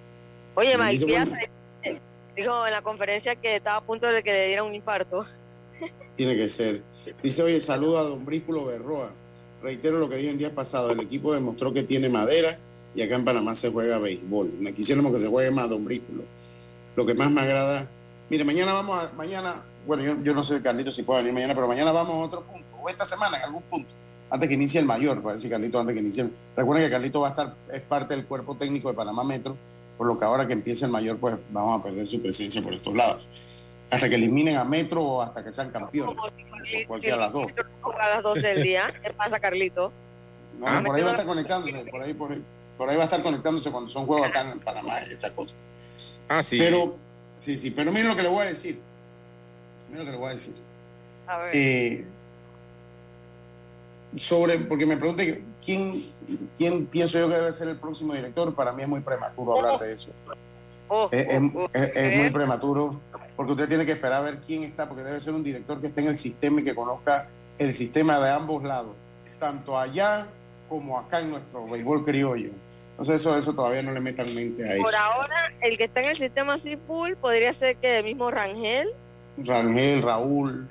Speaker 3: Oye, Mike, dijo en la conferencia que estaba a punto de que le diera un infarto.
Speaker 1: Tiene que ser. Dice, oye, saludo a don Brículo Berroa. Reitero lo que dije el día pasado, el equipo demostró que tiene madera y acá en Panamá se juega béisbol. Me quisiéramos que se juegue más don Brículo. Lo que más me agrada, mire, mañana vamos a, mañana, bueno, yo, yo no sé Carlito si puede venir mañana, pero mañana vamos a otro punto, o esta semana en algún punto, antes que inicie el mayor, para decir Carlito antes que inicie. Recuerden que Carlito va a estar, es parte del cuerpo técnico de Panamá Metro, por lo que ahora que empiece el mayor, pues vamos a perder su presencia por estos lados. Hasta que eliminen a Metro o hasta que sean campeones. Por cualquiera de las dos.
Speaker 3: A las 12 del día. ¿Qué pasa, Carlito?
Speaker 1: No, no, por ahí va a estar conectándose, por ahí, por ahí, por ahí va a estar conectándose cuando son juegos acá en Panamá, esa cosa.
Speaker 6: Ah, sí.
Speaker 1: Pero, sí, sí, pero miren lo que le voy a decir. Miren lo que le voy a decir.
Speaker 3: A ver.
Speaker 1: Eh, sobre, porque me pregunté quién, quién pienso yo que debe ser el próximo director, para mí es muy prematuro hablar de eso.
Speaker 3: Oh,
Speaker 1: Es, es-
Speaker 3: oh, oh,
Speaker 1: es- es muy
Speaker 3: eh.
Speaker 1: prematuro, porque usted tiene que esperar a ver quién está, porque debe ser un director que esté en el sistema y que conozca el sistema de ambos lados, tanto allá como acá en nuestro béisbol criollo. Entonces eso, eso todavía no le metan mente a eso.
Speaker 3: Por ahora, el que está en el sistema así full podría ser que el mismo Rangel
Speaker 1: Rangel, Raúl,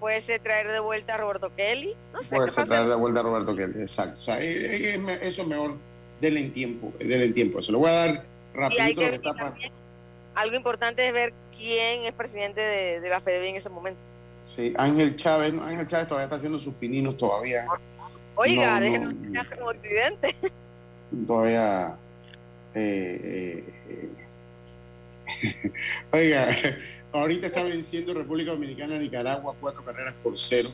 Speaker 3: puede ser traer de vuelta a Roberto Kelly. No sé
Speaker 1: puede ser traer de vuelta a Roberto Kelly, exacto. O sea, eh, eh, eso es mejor, denle en tiempo, eh, denle en tiempo. Se lo voy a dar rapidito lo
Speaker 3: que
Speaker 1: está
Speaker 3: algo importante es ver quién es presidente de, de la FEDB en ese momento.
Speaker 1: Sí, Ángel Chávez, no, Ángel Chávez todavía está haciendo sus pininos todavía.
Speaker 3: Oiga,
Speaker 1: No, no,
Speaker 3: déjenos
Speaker 1: no.
Speaker 3: viajar como occidente.
Speaker 1: Todavía eh, eh, eh. oiga ahorita está venciendo República Dominicana a Nicaragua cuatro carreras por cero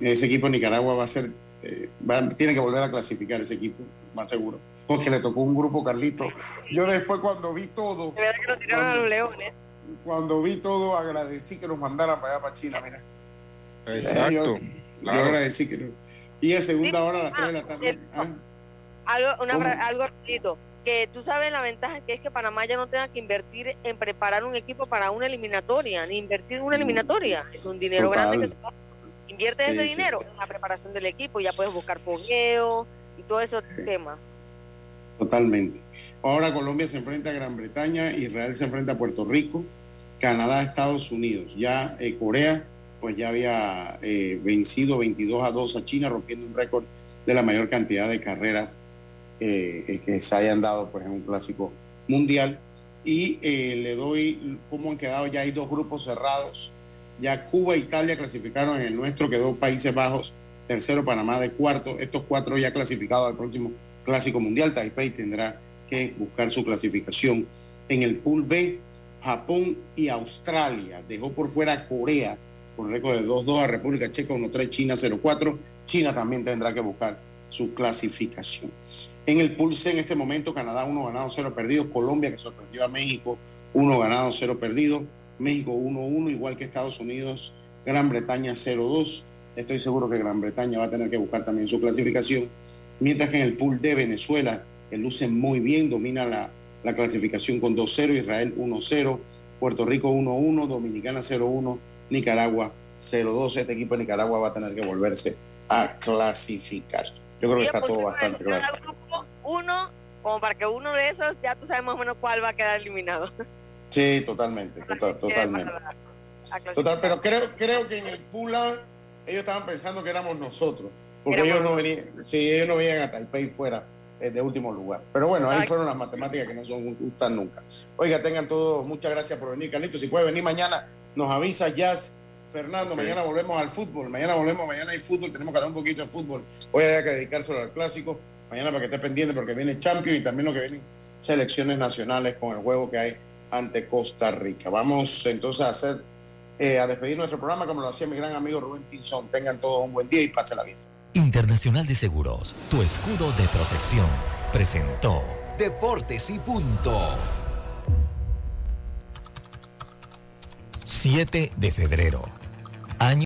Speaker 1: ese equipo de Nicaragua va a ser eh, va- tiene que volver a clasificar ese equipo más seguro porque le tocó un grupo Carlito yo después cuando vi todo
Speaker 3: verdad que nos tiraron a los leones.
Speaker 1: cuando vi todo agradecí que nos mandaran para allá para China mira
Speaker 6: Exacto.
Speaker 1: Eh, yo, agradecí que no. y a segunda hora a las 3 de la tarde
Speaker 3: el-
Speaker 1: ah,
Speaker 3: Algo, una, algo rapidito. Que tú sabes la ventaja que es que Panamá ya no tenga que invertir en preparar un equipo para una eliminatoria, ni invertir en una eliminatoria. Es un dinero
Speaker 1: Total.
Speaker 3: grande que se invierte ese
Speaker 1: Sí, sí.
Speaker 3: dinero en la preparación del equipo. Ya puedes buscar fogueo y todo esos temas.
Speaker 1: Totalmente. Ahora Colombia se enfrenta a Gran Bretaña, Israel se enfrenta a Puerto Rico, Canadá, Estados Unidos. Ya eh, Corea, pues ya había eh, vencido 22 a 2 a China, rompiendo un récord de la mayor cantidad de carreras eh, eh, que se hayan dado pues, en un clásico mundial. Y eh, le doy cómo han quedado, ya hay dos grupos cerrados. Ya Cuba e Italia clasificaron en el nuestro, quedó Países Bajos, tercero, Panamá de cuarto. Estos cuatro ya clasificados al próximo Clásico Mundial. Taipei tendrá que buscar su clasificación en el pool B. Japón y Australia dejó por fuera Corea con récord de 2-2 a República Checa 1-3, China 0-4. China también tendrá que buscar su clasificación. En el pulse en este momento, Canadá 1 ganado, 0 perdidos. Colombia, que sorprendió a México, 1 ganado, 0 perdidos. México 1-1, igual que Estados Unidos. Gran Bretaña 0-2. Estoy seguro que Gran Bretaña va a tener que buscar también su clasificación. Mientras que en el pool de Venezuela, que luce muy bien, domina la, la clasificación con 2-0, Israel 1-0, Puerto Rico 1-1, Dominicana 0-1, Nicaragua 0-2. Este equipo de Nicaragua va a tener que volverse a clasificar. Yo creo que está todo bastante claro.
Speaker 3: Uno, como para que uno de esos ya tú sabes más o menos cuál va a quedar eliminado.
Speaker 1: Sí, totalmente, total, totalmente. Total, pero creo, creo que en el Pula ellos estaban pensando que éramos nosotros, porque ellos no venían, sí, ellos no venían a Taipei fuera eh, de último lugar. Pero bueno, ahí fueron las matemáticas que no son justas nunca. Oiga, tengan todos, muchas gracias por venir, Carlitos. Si puede venir mañana, nos avisa Jazz. Fernando, mañana volvemos al fútbol, mañana volvemos, mañana hay fútbol, tenemos que hablar un poquito de fútbol. Hoy hay que dedicárselo al clásico, mañana para que esté pendiente porque viene Champions y también lo que vienen selecciones nacionales con el juego que hay ante Costa Rica. Vamos entonces a hacer, eh, a despedir nuestro programa como lo hacía mi gran amigo Rubén Pinzón. Tengan todos un buen día y la bien.
Speaker 2: Internacional de Seguros, tu escudo de protección, presentó
Speaker 13: Deportes y Punto.
Speaker 2: 7 de febrero. Año